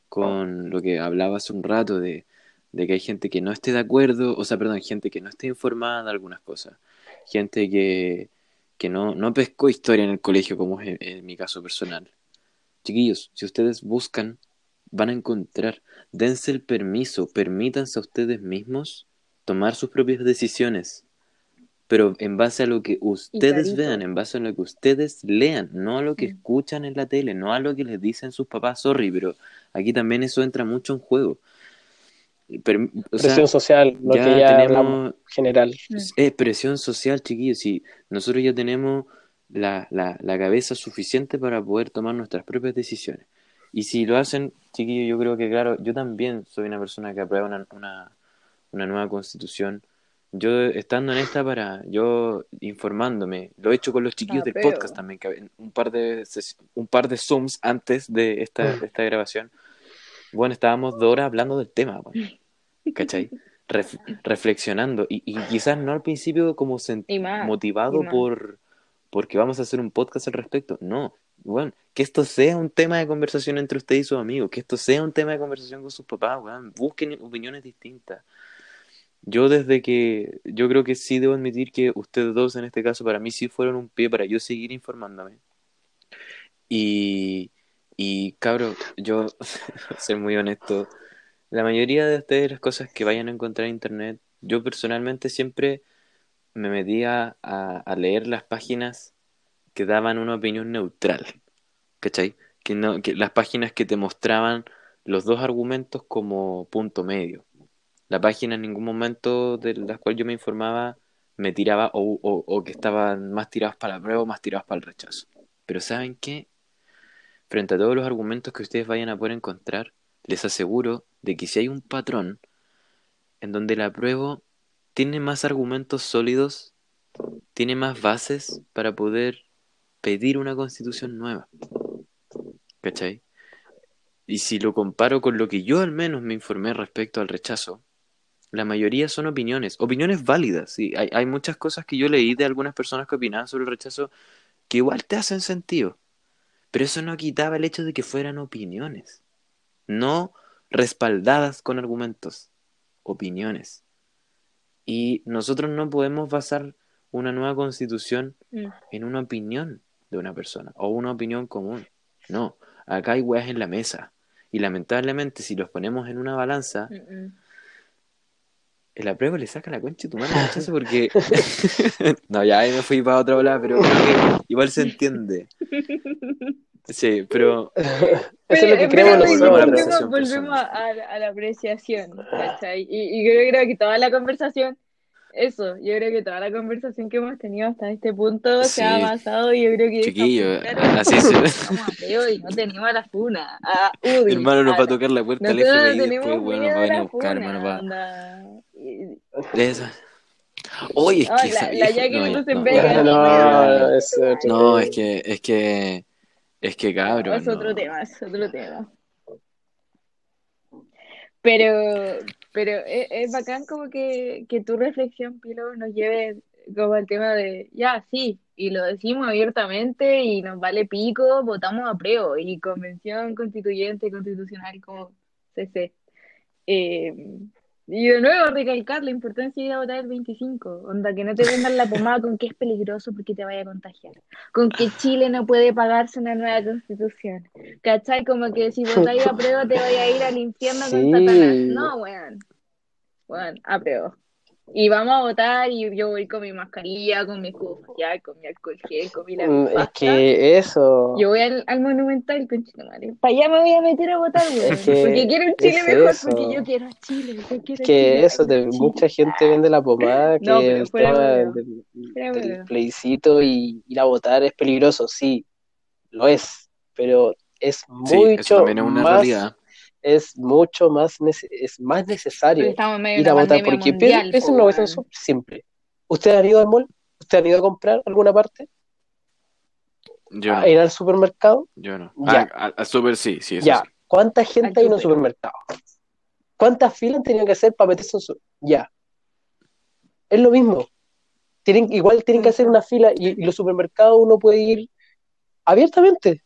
con lo que hablaba hace un rato de, de que hay gente que no esté de acuerdo, o sea, perdón, gente que no esté informada de algunas cosas. Gente que, que no, no pescó historia en el colegio, como es en- en mi caso personal. Chiquillos, si ustedes buscan, van a encontrar. Dense el permiso, permítanse a ustedes mismos tomar sus propias decisiones. Pero en base a lo que ustedes vean, en base a lo que ustedes lean, no a lo que Mm. escuchan en la tele, no a lo que les dicen sus papás, sorry, pero aquí también eso entra mucho en juego. Per- o sea, Presión social, lo ya que ya tenemos general. Mm. es presión social, chiquillos, y nosotros ya tenemos la, la, la cabeza suficiente para poder tomar nuestras propias decisiones. Y si lo hacen, chiquillos, yo creo que, claro, yo también soy una persona que aprueba una, una, una nueva constitución. Yo estando en esta para, yo informándome, lo he hecho con los chiquillos del Apruebo. podcast también, que un par de un par de Zooms antes de esta, de esta grabación. Bueno, estábamos dos horas hablando del tema, bueno, ¿cachai? Ref- reflexionando y, y quizás no al principio como Y más, motivado y por porque vamos a hacer un podcast al respecto, no, bueno, que esto sea un tema de conversación entre usted y sus amigos, que esto sea un tema de conversación con sus papás, weón, busquen opiniones distintas. Yo desde que, yo creo que sí debo admitir que ustedes dos en este caso para mí sí fueron un pie para yo seguir informándome. Y, y cabrón, yo, ser muy honesto, la mayoría de ustedes las cosas que vayan a encontrar en internet, yo personalmente siempre me metía a, leer las páginas que daban una opinión neutral, ¿cachai? Que no, que las páginas que te mostraban los dos argumentos como punto medio. La página en ningún momento de la cual yo me informaba me tiraba o, o- o que estaban más tirados para la prueba o más tirados para el rechazo. Pero ¿saben qué? Frente a todos los argumentos que ustedes vayan a poder encontrar, les aseguro de que si hay un patrón en donde la prueba tiene más argumentos sólidos, tiene más bases para poder pedir una constitución nueva. ¿cachai? Y si lo comparo con lo que yo al menos me informé respecto al rechazo, la mayoría son opiniones, opiniones válidas. ¿sí? Hay, hay muchas cosas que yo leí de algunas personas que opinaban sobre el rechazo que igual te hacen sentido, pero eso no quitaba el hecho de que fueran opiniones, no respaldadas con argumentos, opiniones. Y nosotros no podemos basar una nueva constitución Mm. en una opinión de una persona o una opinión común. No, acá hay weas en la mesa. Y lamentablemente, si los ponemos en una balanza, Mm, mm. El apruebo le saca la concha de tu mano al rechazo porque. no, ya ahí me fui para otra bola, pero igual se entiende. Sí, pero. Eso es lo que creemos volvemos- nosotros. Volvemos, Apreciación volvemos a, a la apreciación, ¿cachai? Y, y yo creo que toda la conversación, eso, yo creo que toda la conversación que hemos tenido hasta este punto se ha basado y yo creo que Chiquillo, claro, así se. peo y no tenemos a la funa, a Udi, hermano nos va a tocar la puerta Nosotros FBI tenemos después, bueno, nos miedo va a buscar, funa, hermano, va. Esa. Oye, es que esa la- la vieja- Jackie no, es No, que, es que, es que cabrón. Es otro no. tema, es otro tema. Pero, pero es, es bacán como que, que tu reflexión, Pilo, nos lleve como al tema de, ya, sí, y lo decimos abiertamente y nos vale pico, votamos a prueba y convención constituyente, constitucional como CC. Eh, y de nuevo recalcar la importancia de ir a votar el 25, onda que no te vendan la pomada con que es peligroso porque te vaya a contagiar, con que Chile no puede pagarse una nueva constitución, ¿cachai? Como que si votáis a prueba te vaya a ir al infierno Sí. con Satanás, no, weón, weón, a prueba. Y vamos a votar y yo voy con mi mascarilla, con mi escudo facial, con mi alcohol gel, con mi Mm, lápiz Es pasta. que eso. Yo voy al, al Monumental, conchita madre. Para allá me voy a meter a votar. Es que porque quiero un Chile es mejor, eso. porque yo quiero a Chile. Yo quiero Es que Chile, eso, Chile. mucha gente vende la pomada, que No, pero el fuera tema del, del plebiscito y ir a votar es peligroso, sí, lo es, pero es Sí, eso mucho también es una más, realidad. Es mucho más, nece- es más necesario ir a votar, porque mundial, po, una cuestión súper simple. ¿Ustedes han ido al mall? ¿Ustedes han ido a comprar alguna parte? Yo ¿A no, ir al supermercado? yo no. Ya. Ah, a, a super sí, sí, eso Ya. sí. ¿Cuánta gente hay en un supermercado? ¿Cuántas filas han tenido que hacer para meterse en su... Ya. Es lo mismo. Tienen, igual tienen que hacer una fila y, y los supermercados uno puede ir abiertamente.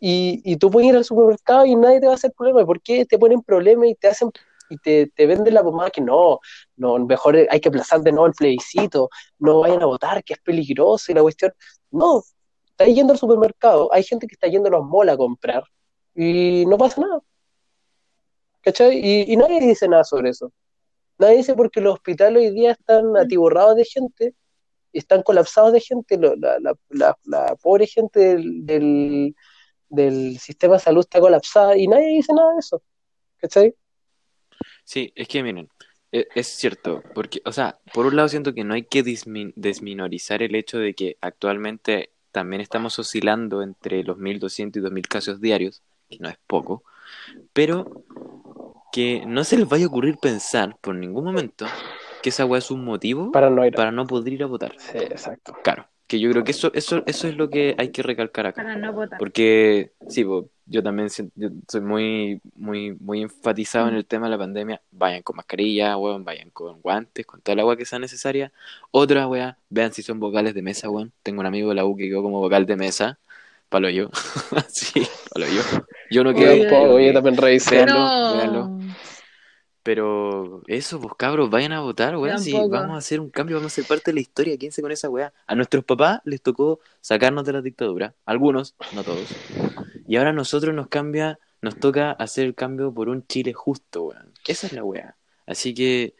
Y, y tú puedes ir al supermercado y nadie te va a hacer problema. ¿Por qué te ponen problemas y te hacen y te, te venden la pomada que no, no, mejor hay que aplazar de nuevo el plebiscito, no vayan a votar, que es peligroso y la cuestión. No, está yendo al supermercado, hay gente que está yendo a los malls a comprar y no pasa nada. ¿Cachai? Y, y nadie dice nada sobre eso. Nadie dice porque los hospitales hoy día están atiborrados de gente, están colapsados de gente, la, la, la, la pobre gente del, del, del sistema de salud está colapsada y nadie dice nada de eso. ¿Cachai? Sí, es que miren, e- es cierto, porque, o sea, por un lado siento que no hay que desminorizar el hecho de que actualmente también estamos oscilando entre los 1200 y 2000 casos diarios, que no es poco, pero que no se les vaya a ocurrir pensar por ningún momento que esa weá es un motivo Para no ir. para no poder ir a votar. Sí, exacto. Claro, que yo creo que eso, eso, eso es lo que hay que recalcar acá. Para no votar. Porque, sí, yo también yo soy muy, muy, muy enfatizado en el tema de la pandemia. Vayan con mascarilla, weón, vayan con guantes, con toda la agua que sea necesaria. Otra, weón, vean si son vocales de mesa, weón. Tengo un amigo de la U que quedó como vocal de mesa. Palo yo. sí, palo yo. Yo no Yo quedé. Oye, pero yo también revisé. Véanlo. Pero eso, pues cabros, vayan a votar, weón. Si vamos a hacer un cambio, vamos a ser parte de la historia. Quédense con esa weá. A nuestros papás les tocó sacarnos de la dictadura. Algunos, no todos. Y ahora a nosotros nos cambia, nos toca hacer el cambio por un Chile justo, weón. Esa es la weá. Así que,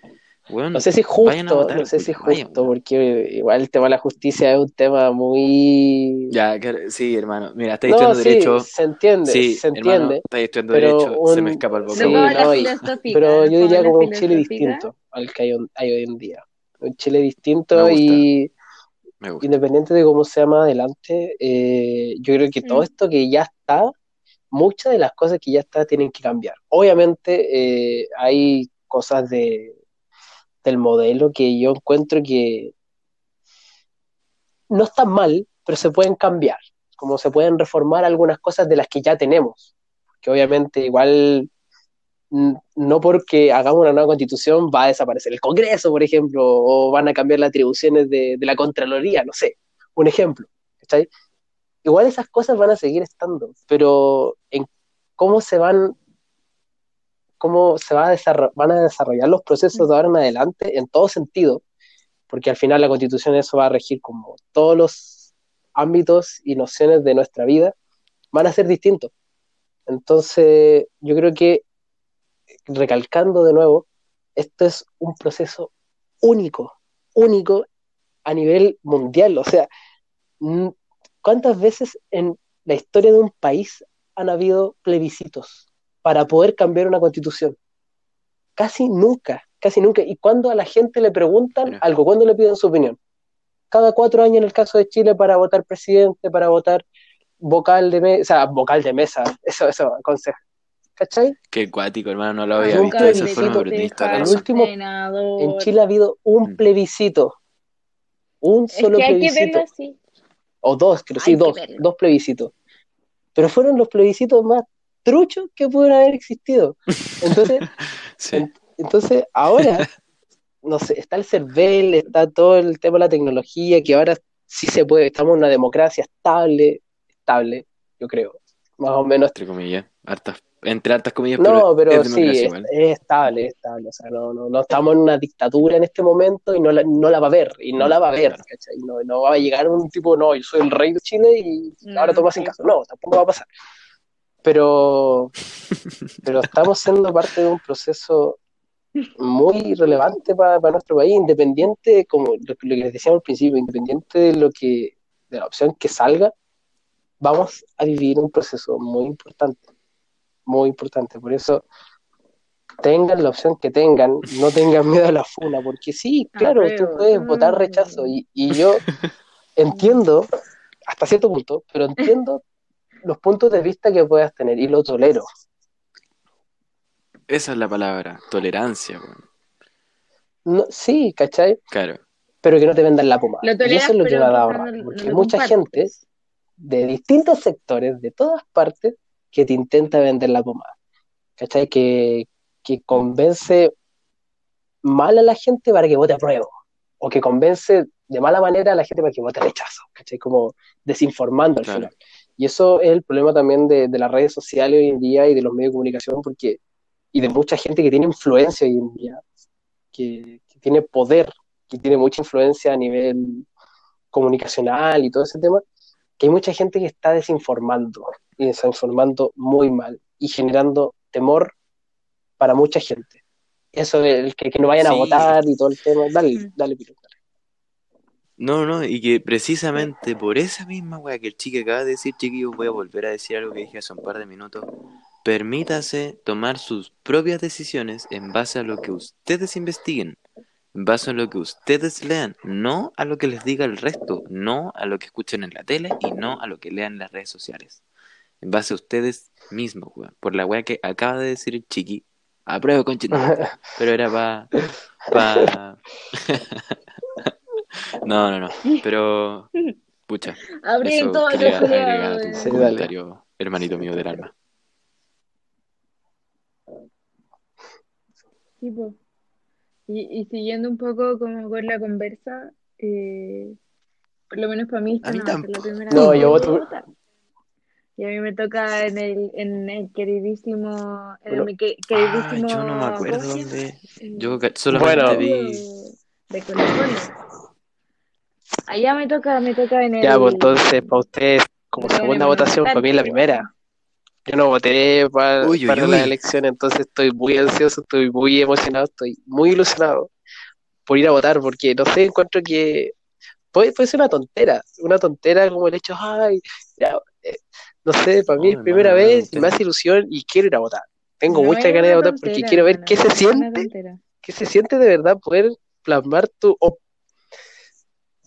No sé si es justo, votar, no sé si es justo, porque igual el tema de la justicia es un tema muy... Ya, sí, hermano. Mira, estáis No, estudiando sí, derecho. se entiende, Sí, se hermano, entiende, estáis estudiando pero derecho. Se un- me escapa el sí, No vocabulario. no, y- pero yo diría como un Chile distinto al que hay, hoy- hay hoy en día. Un Chile distinto Me gusta. y Me gusta. independiente de cómo sea más adelante, eh, yo creo que todo Mm. esto que ya está, muchas de las cosas que ya está tienen que cambiar. Obviamente eh, hay cosas de, del modelo que yo encuentro que no están mal, pero se pueden cambiar. como se pueden reformar algunas cosas de las que ya tenemos. Que obviamente igual no porque hagamos una nueva constitución va a desaparecer el Congreso, por ejemplo, o van a cambiar las atribuciones de, la Contraloría, no sé, un ejemplo. Igual esas cosas van a seguir estando, pero en cómo se van, cómo se va a van a desarrollar los procesos de ahora en adelante en todo sentido, porque al final la constitución eso va a regir como todos los ámbitos y nociones de nuestra vida van a ser distintos. Entonces, yo creo que, recalcando de nuevo, esto es un proceso único, único a nivel mundial. O sea, ¿cuántas veces en la historia de un país han habido plebiscitos para poder cambiar una constitución? Casi nunca, casi nunca. ¿Y cuando a la gente le preguntan Mira. algo? ¿Cuándo le piden su opinión? Cada cuatro años en el caso de Chile para votar presidente, para votar vocal de mesa, o sea, vocal de mesa, eso, eso, consejo. ¿Cachai? Qué cuático, hermano, no lo había Nunca visto de esa forma, pero razón. último- senador. En Chile ha habido un Mm. plebiscito. Un Es solo que hay que plebiscito. verlo así. O dos, creo, sí, Hay que dos, verlo. dos plebiscitos. Pero fueron los plebiscitos más truchos que pudieron haber existido. Entonces, Sí. entonces ahora, no sé, está el CERVEL, está todo el tema de la tecnología, que ahora sí se puede, estamos en una democracia estable, estable, yo creo, más o menos. Entre comillas, hartas, entre hartas comillas, No, pero es sí, es, es estable, es estable. O sea, no, no, no estamos en una dictadura en este momento y no la, no la va a haber, y no la va a haber, Claro. ¿cachai? No, no va a llegar un tipo, no, yo soy el rey de Chile y No, ahora tomas en caso. No, tampoco va a pasar. Pero, pero estamos siendo parte de un proceso muy relevante para, para nuestro país, independiente, como lo, que lo que les decíamos al principio, independiente de lo que, de la opción que salga, vamos a vivir un proceso muy importante, muy importante. Por eso, tengan la opción que tengan, no tengan miedo a la funa, porque sí, claro, tú puedes votar rechazo y, y yo entiendo, hasta cierto punto, pero entiendo los puntos de vista que puedas tener y lo tolero. Esa es la palabra, tolerancia, weón. No, sí, ¿cachai? Claro. Pero que no te vendan la pomada. Lo Y eso es lo que no- rabia, no porque lo hay mucha gente de distintos sectores, de todas partes, que te intenta vender la pomada. ¿Cachai? Que, que convence mal a la gente para que vote apruebo. O que convence de mala manera a la gente para que vote rechazo. ¿Cachai? Como desinformando al Claro. final. Y eso es el problema también de, de las redes sociales hoy en día y de los medios de comunicación, porque, y de mucha gente que tiene influencia hoy en día, que, que tiene poder, que tiene mucha influencia a nivel comunicacional y todo ese tema, que hay mucha gente que está desinformando y desinformando muy mal y generando temor para mucha gente. Eso es el que, que no vayan a votar y todo el tema. Dale, Mm. dale, Piro, dale. No, no, y que precisamente por esa misma weá que el chique acaba de decir, chiquillos, voy a volver a decir algo que dije hace un par de minutos. Permítase tomar sus propias decisiones en base a lo que ustedes investiguen, en base a lo que ustedes lean, no a lo que les diga el resto, no a lo que escuchen en la tele y no a lo que lean en las redes sociales. En base a ustedes mismos, weón. Por la weá que acaba de decir el chiqui. Apruebo con Pero era pa... pa... no, no, no. Pero... Pucha. Abrí Eso todo el quería agregar tu. Sí, dale. hermanito mío del alma. Sí, po. Y, y siguiendo un poco como con la conversa, eh, por lo menos para mí esta A mí la primera No, vez yo que voto-. Y a mí me toca en el, en el queridísimo, en Bueno. mi que- Ah, queridísimo, yo no me acuerdo dónde. Eh, Yo ca- solamente Bueno. vi. de Colo Colo. Allá me toca, me toca en el... Ya, pues entonces, para ustedes, como segunda votación, para mí es la primera. Yo no voté para, Uy, uy, para uy. la elección, entonces estoy muy ansioso, estoy muy emocionado, estoy muy ilusionado por ir a votar, porque no sé, encuentro que puede, puede ser una tontera, una tontera como el hecho, ay, ya, eh, no sé, para mí No, es primera no vez y me hace ilusión y quiero ir a votar. Tengo No muchas ganas de votar porque tontera, quiero ver hermano, qué se no siente, qué se siente de verdad poder plasmar tu op-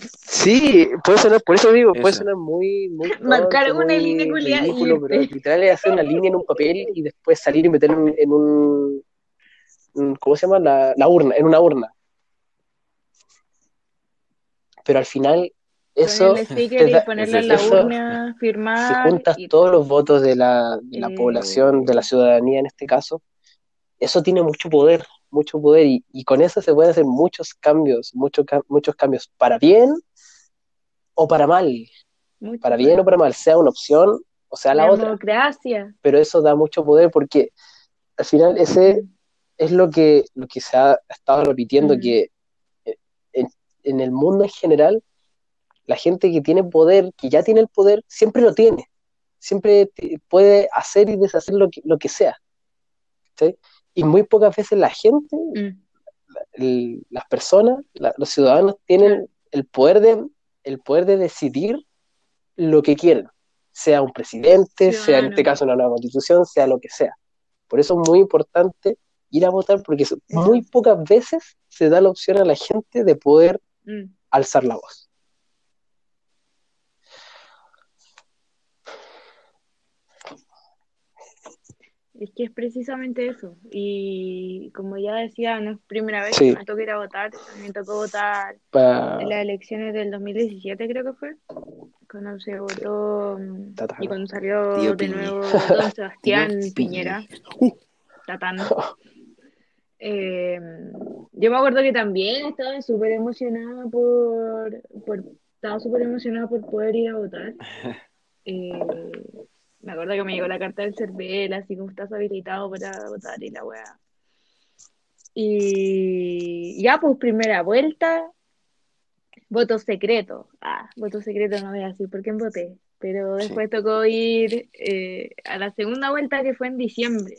Sí, puede sonar, por eso digo, puede sonar muy, muy Marcar tonto, una muy línea culiada pero literal es hacer una línea en un papel y después salir y meterlo en, en un, ¿cómo se llama? La, la urna, en una urna. Pero al final eso, Con el sticker te da- y ponerlo en la eso- urna, si firmar. juntas y- todos los votos de la, de la Eh, población, de la ciudadanía en este caso, eso tiene mucho poder, mucho poder, y, y con eso se pueden hacer muchos cambios, muchos, ca- muchos cambios para bien o para mal, mucho para bien o para mal, sea una opción o sea la otra, democracia. pero eso da mucho poder porque al final ese es lo que, lo que se ha estado repitiendo, que eh, en, en el mundo en general, la gente que tiene poder, que ya tiene el poder, siempre lo tiene, siempre puede hacer y deshacer lo que, lo que sea. ¿sí? Y muy pocas veces la gente, Mm. el- las personas, la- los ciudadanos tienen el poder de, el poder de decidir lo que quieren, sea un presidente, sea en este caso una nueva constitución, sea lo que sea. Por eso es muy importante ir a votar porque muy pocas veces se da la opción a la gente de poder Mm. alzar la voz. Es que es precisamente eso. Y como ya decía, no es primera vez Sí. que me toca ir a votar. Me tocó votar Pa- en las elecciones del 2017, creo que fue. Cuando se votó Tatán. y cuando salió Tío de nuevo don Sebastián. Piñera. Tatán. Eh, yo me acuerdo que también estaba súper emocionada por, por estaba súper emocionada por poder ir a votar. Eh, me acuerdo que me llegó la carta del CERVEL, así como estás habilitado para votar y la weá. Y ya, pues primera vuelta, voto secreto. Ah, voto secreto no voy a decir por quién voté. Pero después tocó ir eh, a la segunda vuelta que fue en diciembre.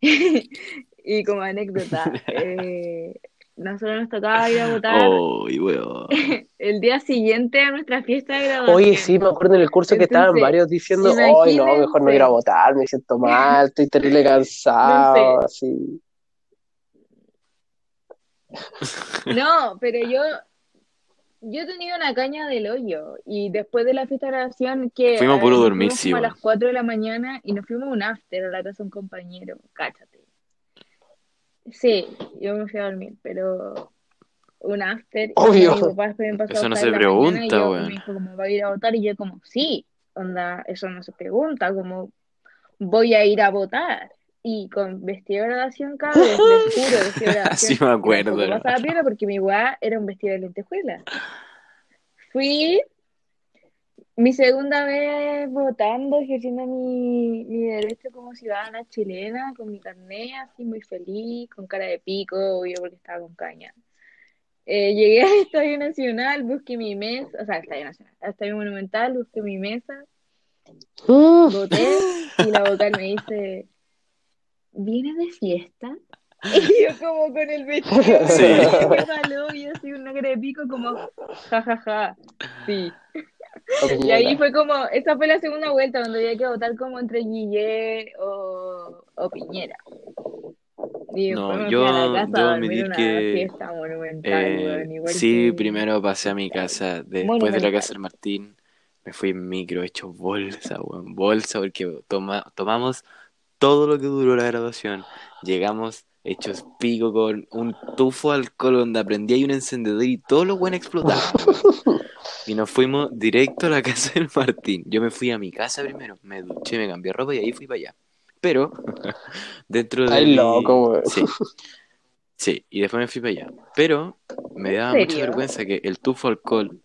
y como anécdota, eh, nosotros nos tocaba ir a votar Uy, weón. el día siguiente a nuestra fiesta de graduación. Oye, sí, me acuerdo en el curso que estaban varios diciendo, ay, no, mejor no ir a votar, me siento mal, estoy terrible cansado, así. No, pero yo, yo he tenido una caña del hoyo y después de la fiesta de graduación que Fuimos a- puro nos dormir, fuimos sí, como a las 4 de la mañana y nos fuimos a un after a la casa de un compañero, cáchate. Sí, yo me fui a dormir, pero un after y Obvio. mi papá después me pasó Eso no se pregunta, weón. me dijo como va a ir a votar y yo como sí, onda, eso no se pregunta, como voy a ir a votar. Y con vestido de graduación, cabrón, les juro, vestido de graduación. Sí me que acuerdo, hermano. pasaba piola porque mi weá era un vestido de lentejuela. Fui mi segunda vez votando, ejerciendo mi, mi derecho como ciudadana chilena, con mi carnet, así muy feliz, con cara de pico, obvio, porque estaba con caña. Eh, llegué al Estadio Nacional, busqué mi mesa, o sea, al Estadio Nacional, al Estadio Monumental, busqué mi mesa, voté y la vocal me dice, ¿vienes de fiesta? Y yo como con el vestido Sí. y así una cara de pico como, jajaja, ja, ja. sí. Y ahí fue como, esa fue la segunda vuelta donde había que votar como entre Guille o, o Piñera. Y No, yo casa debo admitir que, Eh, igual sí, que- primero pasé a mi casa, después de la casa del Martín, me fui en micro, hecho bolsa, weón, bolsa, porque toma, tomamos todo lo que duró la graduación, llegamos hechos pico con un tufo de alcohol donde aprendí ahí un encendedor y todo lo bueno explotaba. Y nos fuimos directo a la casa del Martín. Yo me fui a mi casa primero, me duché, me cambié ropa y ahí fui para allá. Pero, dentro de Ay, mi- loco, weón. Sí. Sí, y después me fui para allá. Pero me daba ¿En mucha serio? vergüenza que el tufo alcohol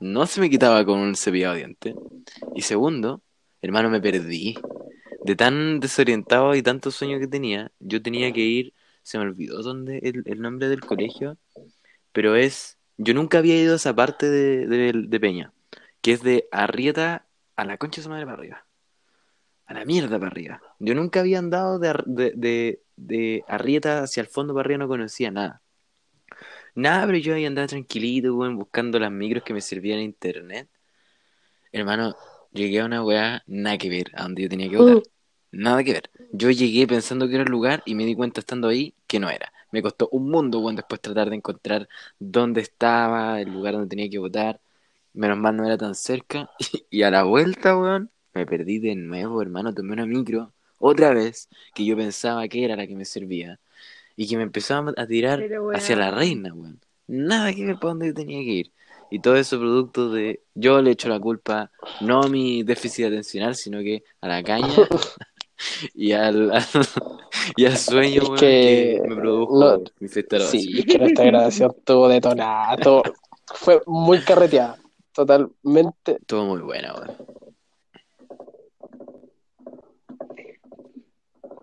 no se me quitaba con un cepillado de dientes. Y segundo, hermano, me perdí. De tan desorientado y tanto sueño que tenía, yo tenía que ir, se me olvidó dónde el, el nombre del colegio, pero es, yo nunca había ido a esa parte de, de, de Peña, que es de Arrieta a la concha de su madre para arriba. A la mierda para arriba. Yo nunca había andado de, de, Arrieta hacia el fondo para arriba, no conocía nada. Nada, pero yo ahí andaba tranquilito, weón, buscando las micros que me servían en internet. Hermano, llegué a una weá, nada que ver, a donde yo tenía que votar. Nada que ver. Yo llegué pensando que era el lugar y me di cuenta estando ahí que no era. Me costó un mundo, weón, después tratar de encontrar dónde estaba, el lugar donde tenía que votar. Menos mal no era tan cerca. Y a la vuelta, weón, me perdí de nuevo, hermano. Tomé una micro, otra vez, que yo pensaba que era la que me servía. Y que me empezaba a tirar Pero, hacia la reina, weón. Nada que ver para dónde yo tenía que ir. Y todo eso producto de. Yo le echo la culpa no a mi déficit atencional, sino que a la caña y al, al- y al sueño Es que que me produjo no- mi fiesta de Sí, es que nuestra grabación estuvo detonada, todo- fue muy carreteada, totalmente. Todo muy bueno, weón.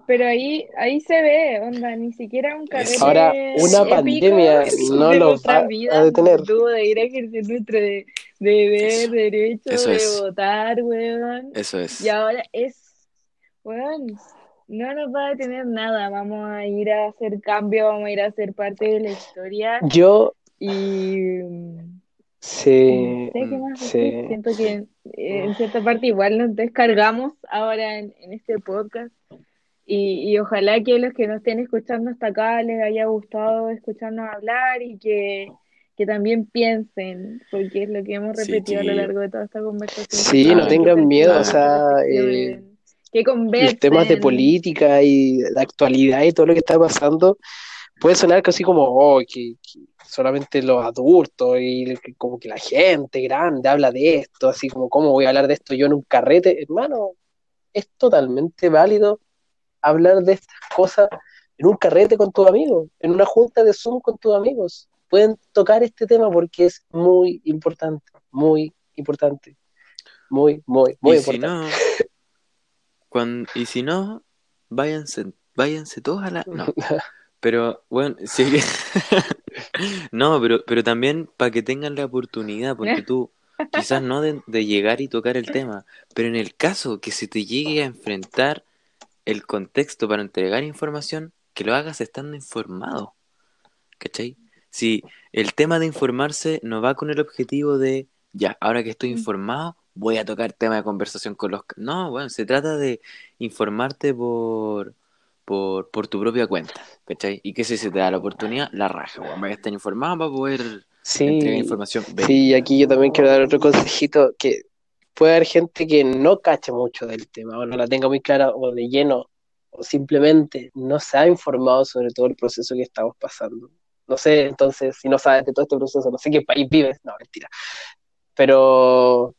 Pero ahí, ahí se ve, onda, ni siquiera un carrete Ahora, una épico pandemia no de lo va vidas a detener. tuvo de ir a ejercer nuestro de, deber, Eso, derecho eso de es. votar, weón. Eso es. Y ahora es, weón, no nos va a detener nada, vamos a ir a hacer cambio, vamos a ir a ser parte de la historia. Yo y no sí, sé qué mm, más sí. Siento que en cierta parte igual nos descargamos ahora en, en este podcast. Y, y ojalá que los que nos estén escuchando hasta acá les haya gustado escucharnos hablar y que, que también piensen, porque es lo que hemos Sí, repetido a lo largo de toda esta conversación. Sí, no tengan miedo, o sea, eh, que los temas de conversen. política y de actualidad y todo lo que está pasando puede sonar casi como oh, que, que solamente los adultos y que como que la gente grande habla de esto, así como cómo voy a hablar de esto yo en un carrete, hermano, es totalmente válido hablar de estas cosas en un carrete con tus amigos, en una junta de Zoom con tus amigos. Pueden tocar este tema porque es muy importante, muy importante, muy, muy, muy y si importante. no, y si no, váyanse, váyanse todos a la. No. Pero, bueno, sí que- No, pero, pero también para que tengan la oportunidad, porque tú, quizás no de, de llegar y tocar el tema, pero en el caso que se te llegue a enfrentar el contexto para entregar información, que lo hagas estando informado. ¿Cachai? Si el tema de informarse no va con el objetivo de, ya, ahora que estoy Mm. informado, voy a tocar tema de conversación con los... No, bueno, se trata de informarte por, por, por tu propia cuenta, ¿cachai? Y que si se te da la oportunidad, la raja, weón, voy a estar informado para poder entregar Sí, información Sí, aquí yo también quiero dar otro consejito, que puede haber gente que no cache mucho del tema, o no la tenga muy clara, o de lleno, o simplemente no se ha informado sobre todo el proceso que estamos pasando. No sé, entonces, si no sabes de todo este proceso, no sé qué país vives, no, mentira. Pero,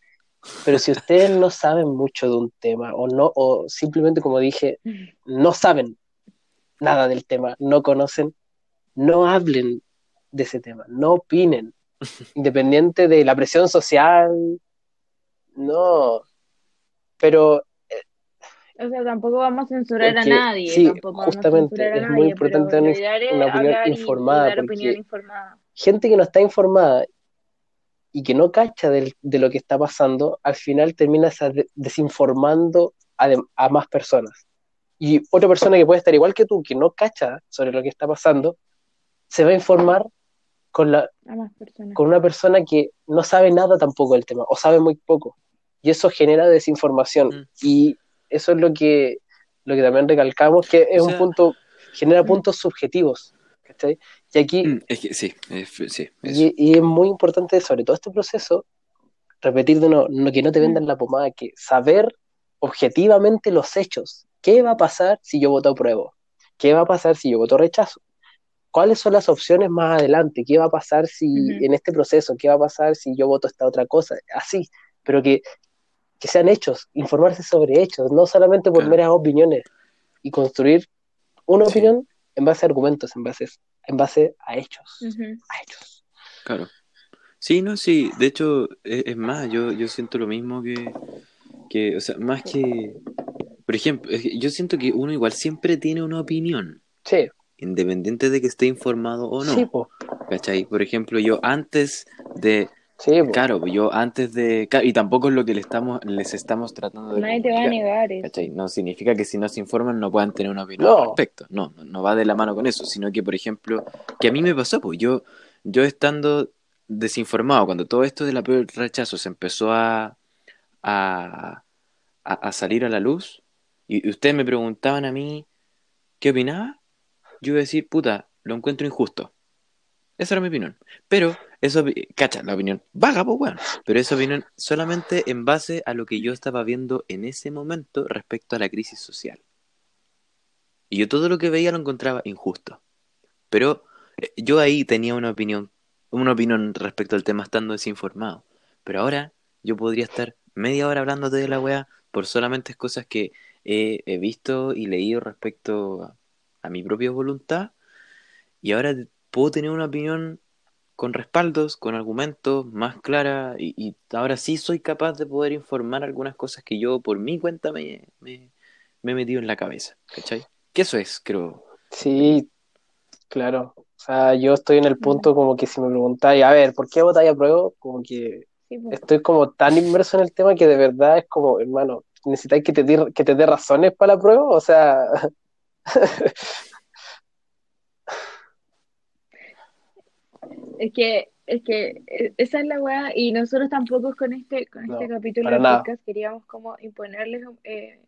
pero si ustedes no saben mucho de un tema, o no, o simplemente, como dije, no saben nada del tema, no conocen, no hablen de ese tema, no opinen, independiente de la presión social, no, pero O sea, tampoco vamos a censurar Porque, a nadie, sí, tampoco vamos a justamente, censurar a es nadie, muy importante una una informada, porque- opinión informada. gente que no está informada y que no cacha del- de lo que está pasando, al final termina sa- de- desinformando a, de- a más personas. Y otra persona que puede estar igual que tú, que no cacha sobre lo que está pasando, se va a informar con, la, A más personas. con una persona que no sabe nada tampoco del tema, o sabe muy poco. Y eso genera desinformación. Mm. Y eso es lo que, lo que también recalcamos, que es O un punto, genera Mm. puntos subjetivos. ¿cachai? Y aquí, Mm, Es que sí, es- sí, eso. y, y es muy importante, sobre todo este proceso, repetir de no, que no te vendan la pomada, que saber objetivamente los hechos. ¿Qué va a pasar si yo voto apruebo? ¿Qué va a pasar si yo voto rechazo? ¿Cuáles son las opciones más adelante? ¿Qué va a pasar si en este proceso? ¿Qué va a pasar si yo voto esta otra cosa? Así, pero que, que sean hechos, informarse sobre hechos, no solamente por Claro. meras opiniones y construir una Sí. opinión en base a argumentos, en base, en base a hechos. A hechos. Claro. Sí, no, sí. De hecho, es, es más, yo, yo siento lo mismo que, que, o sea, más que, por ejemplo, yo siento que uno igual siempre tiene una opinión, Sí, independiente de que esté informado o no. sí, po. ¿Cachai? Por ejemplo, yo antes de, Sí, claro, yo antes de, y tampoco es lo que le estamos, les estamos tratando de Nadie te va a negar eso. ¿Cachai? No significa que si no se informan no puedan tener una opinión No. al respecto. No, no, no va de la mano con eso, sino que, por ejemplo, que a mí me pasó, pues yo, yo estando desinformado, cuando todo esto del apruebo y el rechazo se empezó a, a, a, a salir a la luz, y ustedes me preguntaban a mí qué opinaba, yo iba a decir, puta, lo encuentro injusto. Esa era mi opinión. Pero, eso, cacha, la opinión vaga, pues bueno, pero esa opinión solamente en base a lo que yo estaba viendo en ese momento respecto a la crisis social. Y yo todo lo que veía lo encontraba injusto. Pero eh, yo ahí tenía una opinión una opinión respecto al tema estando desinformado. Pero ahora yo podría estar media hora hablándote de la weá por solamente cosas que he, visto y leído respecto a mi propia voluntad. Y ahora puedo tener una opinión con respaldos, con argumentos más clara y, y ahora sí soy capaz de poder informar algunas cosas que yo por mi cuenta me, me, me he metido en la cabeza, ¿cachai? Que eso es, creo. Sí, claro. O sea, yo estoy en el punto como que si me preguntáis, a ver, ¿por qué votáis a prueba? Como que estoy como tan inmerso en el tema que de verdad es como, hermano, necesitáis que te dé que te dé razones para la prueba, o sea, Es que, es que eh, esa es la weá, y nosotros tampoco con este, con este No, capítulo nada. podcast queríamos como imponerles, eh,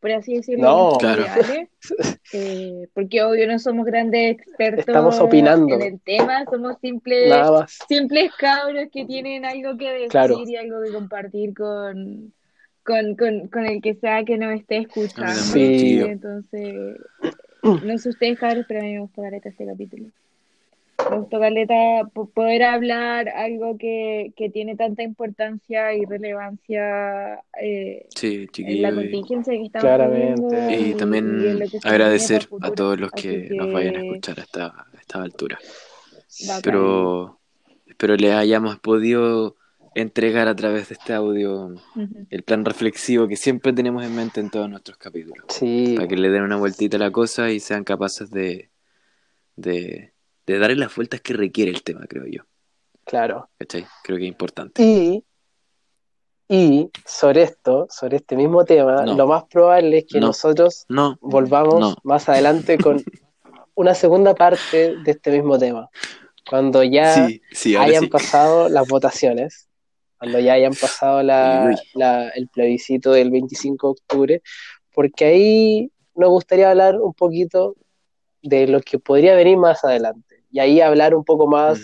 por así decirlo, No. Claro. eh, porque obvio no somos grandes expertos Estamos opinando. en el tema, somos simples, simples cabros que tienen algo que decir Claro. y algo que compartir con, con, con, con el que sea que nos esté escuchando. Sí. Entonces, no sé ustedes, cabros, pero a mí me caleta este capítulo. Me gustó caleta po- poder hablar algo que, que tiene tanta importancia y relevancia eh, Sí, en la chiquillo. Y, contingencia que estamos Claramente. viviendo y también agradecer a todos los que nos vayan a escuchar hasta, a esta altura. bacán. Espero, espero les hayamos podido entregar a través de este audio el plan reflexivo que siempre tenemos en mente en todos nuestros capítulos. Sí, Para que le den una vueltita a la cosa y sean capaces de, de, de darle las vueltas que requiere el tema, creo yo. claro. ¿Cachai? Creo que es importante. Y, y sobre esto, sobre este mismo tema, No. lo más probable es que No. nosotros No, volvamos más adelante con una segunda parte de este mismo tema. Cuando ya sí, sí, ahora hayan sí. pasado las votaciones, cuando ya hayan pasado la- el plebiscito del 25 de octubre, porque ahí nos gustaría hablar un poquito de lo que podría venir más adelante. Y ahí hablar un poco más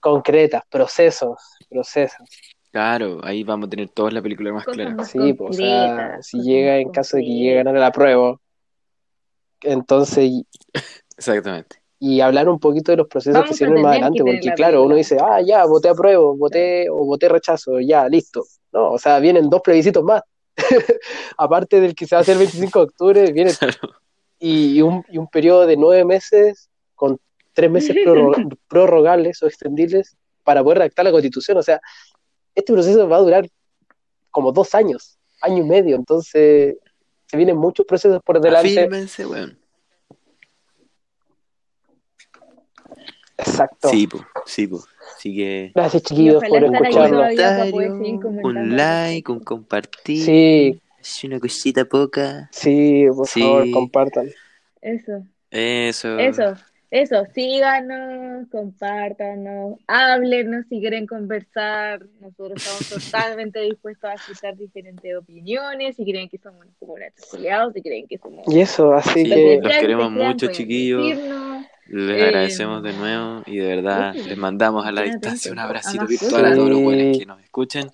concretas, procesos, procesos. Claro, ahí vamos a tener toda la película más Cosas clara. más Sí, pues, o sea, si llega en caso de que llegue a ganar la prueba, entonces, Exactamente. y hablar un poquito de los procesos Vamos que se más adelante, porque la claro, uno dice, ah, ya, voté apruebo, voté o voté rechazo, ya, listo. No, o sea, vienen dos plebiscitos más. Aparte del que se va a hacer el 25 de octubre, viene Claro. y, y un, y un periodo de nueve meses con tres meses prorro- prorrogables o extendibles para poder redactar la constitución. O sea, este proceso va a durar como dos años, año y medio. Entonces, se vienen muchos procesos por delante. Afírmense, weón. Exacto. Sí, po, sí, po. Así que Gracias, chiquillos, por escucharnos. un like, un compartir. Sí, Es una cosita poca. sí, por Sí. favor, compartan. Eso, Eso. eso, eso. Síganos, compártanos, háblenos si quieren conversar. Nosotros estamos totalmente dispuestos a escuchar diferentes opiniones. Si creen que somos como culiados, si creen que somos. Y eso, así Sí, que los queremos mucho, chiquillos. decirnos. Les Eh, agradecemos de nuevo y de verdad sí, les mandamos a la distancia un abracito virtual a todos los buenos que nos escuchen.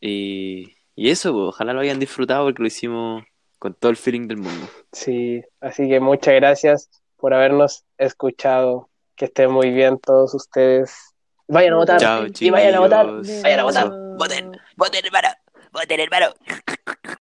Y, y eso, pues, ojalá lo hayan disfrutado porque lo hicimos con todo el feeling del mundo. sí, así que muchas gracias por habernos escuchado. Que estén muy bien todos ustedes. Vayan a votar. Chao, y vayan a votar. Vayan a votar. Voten, voten, hermano. Voten, hermano.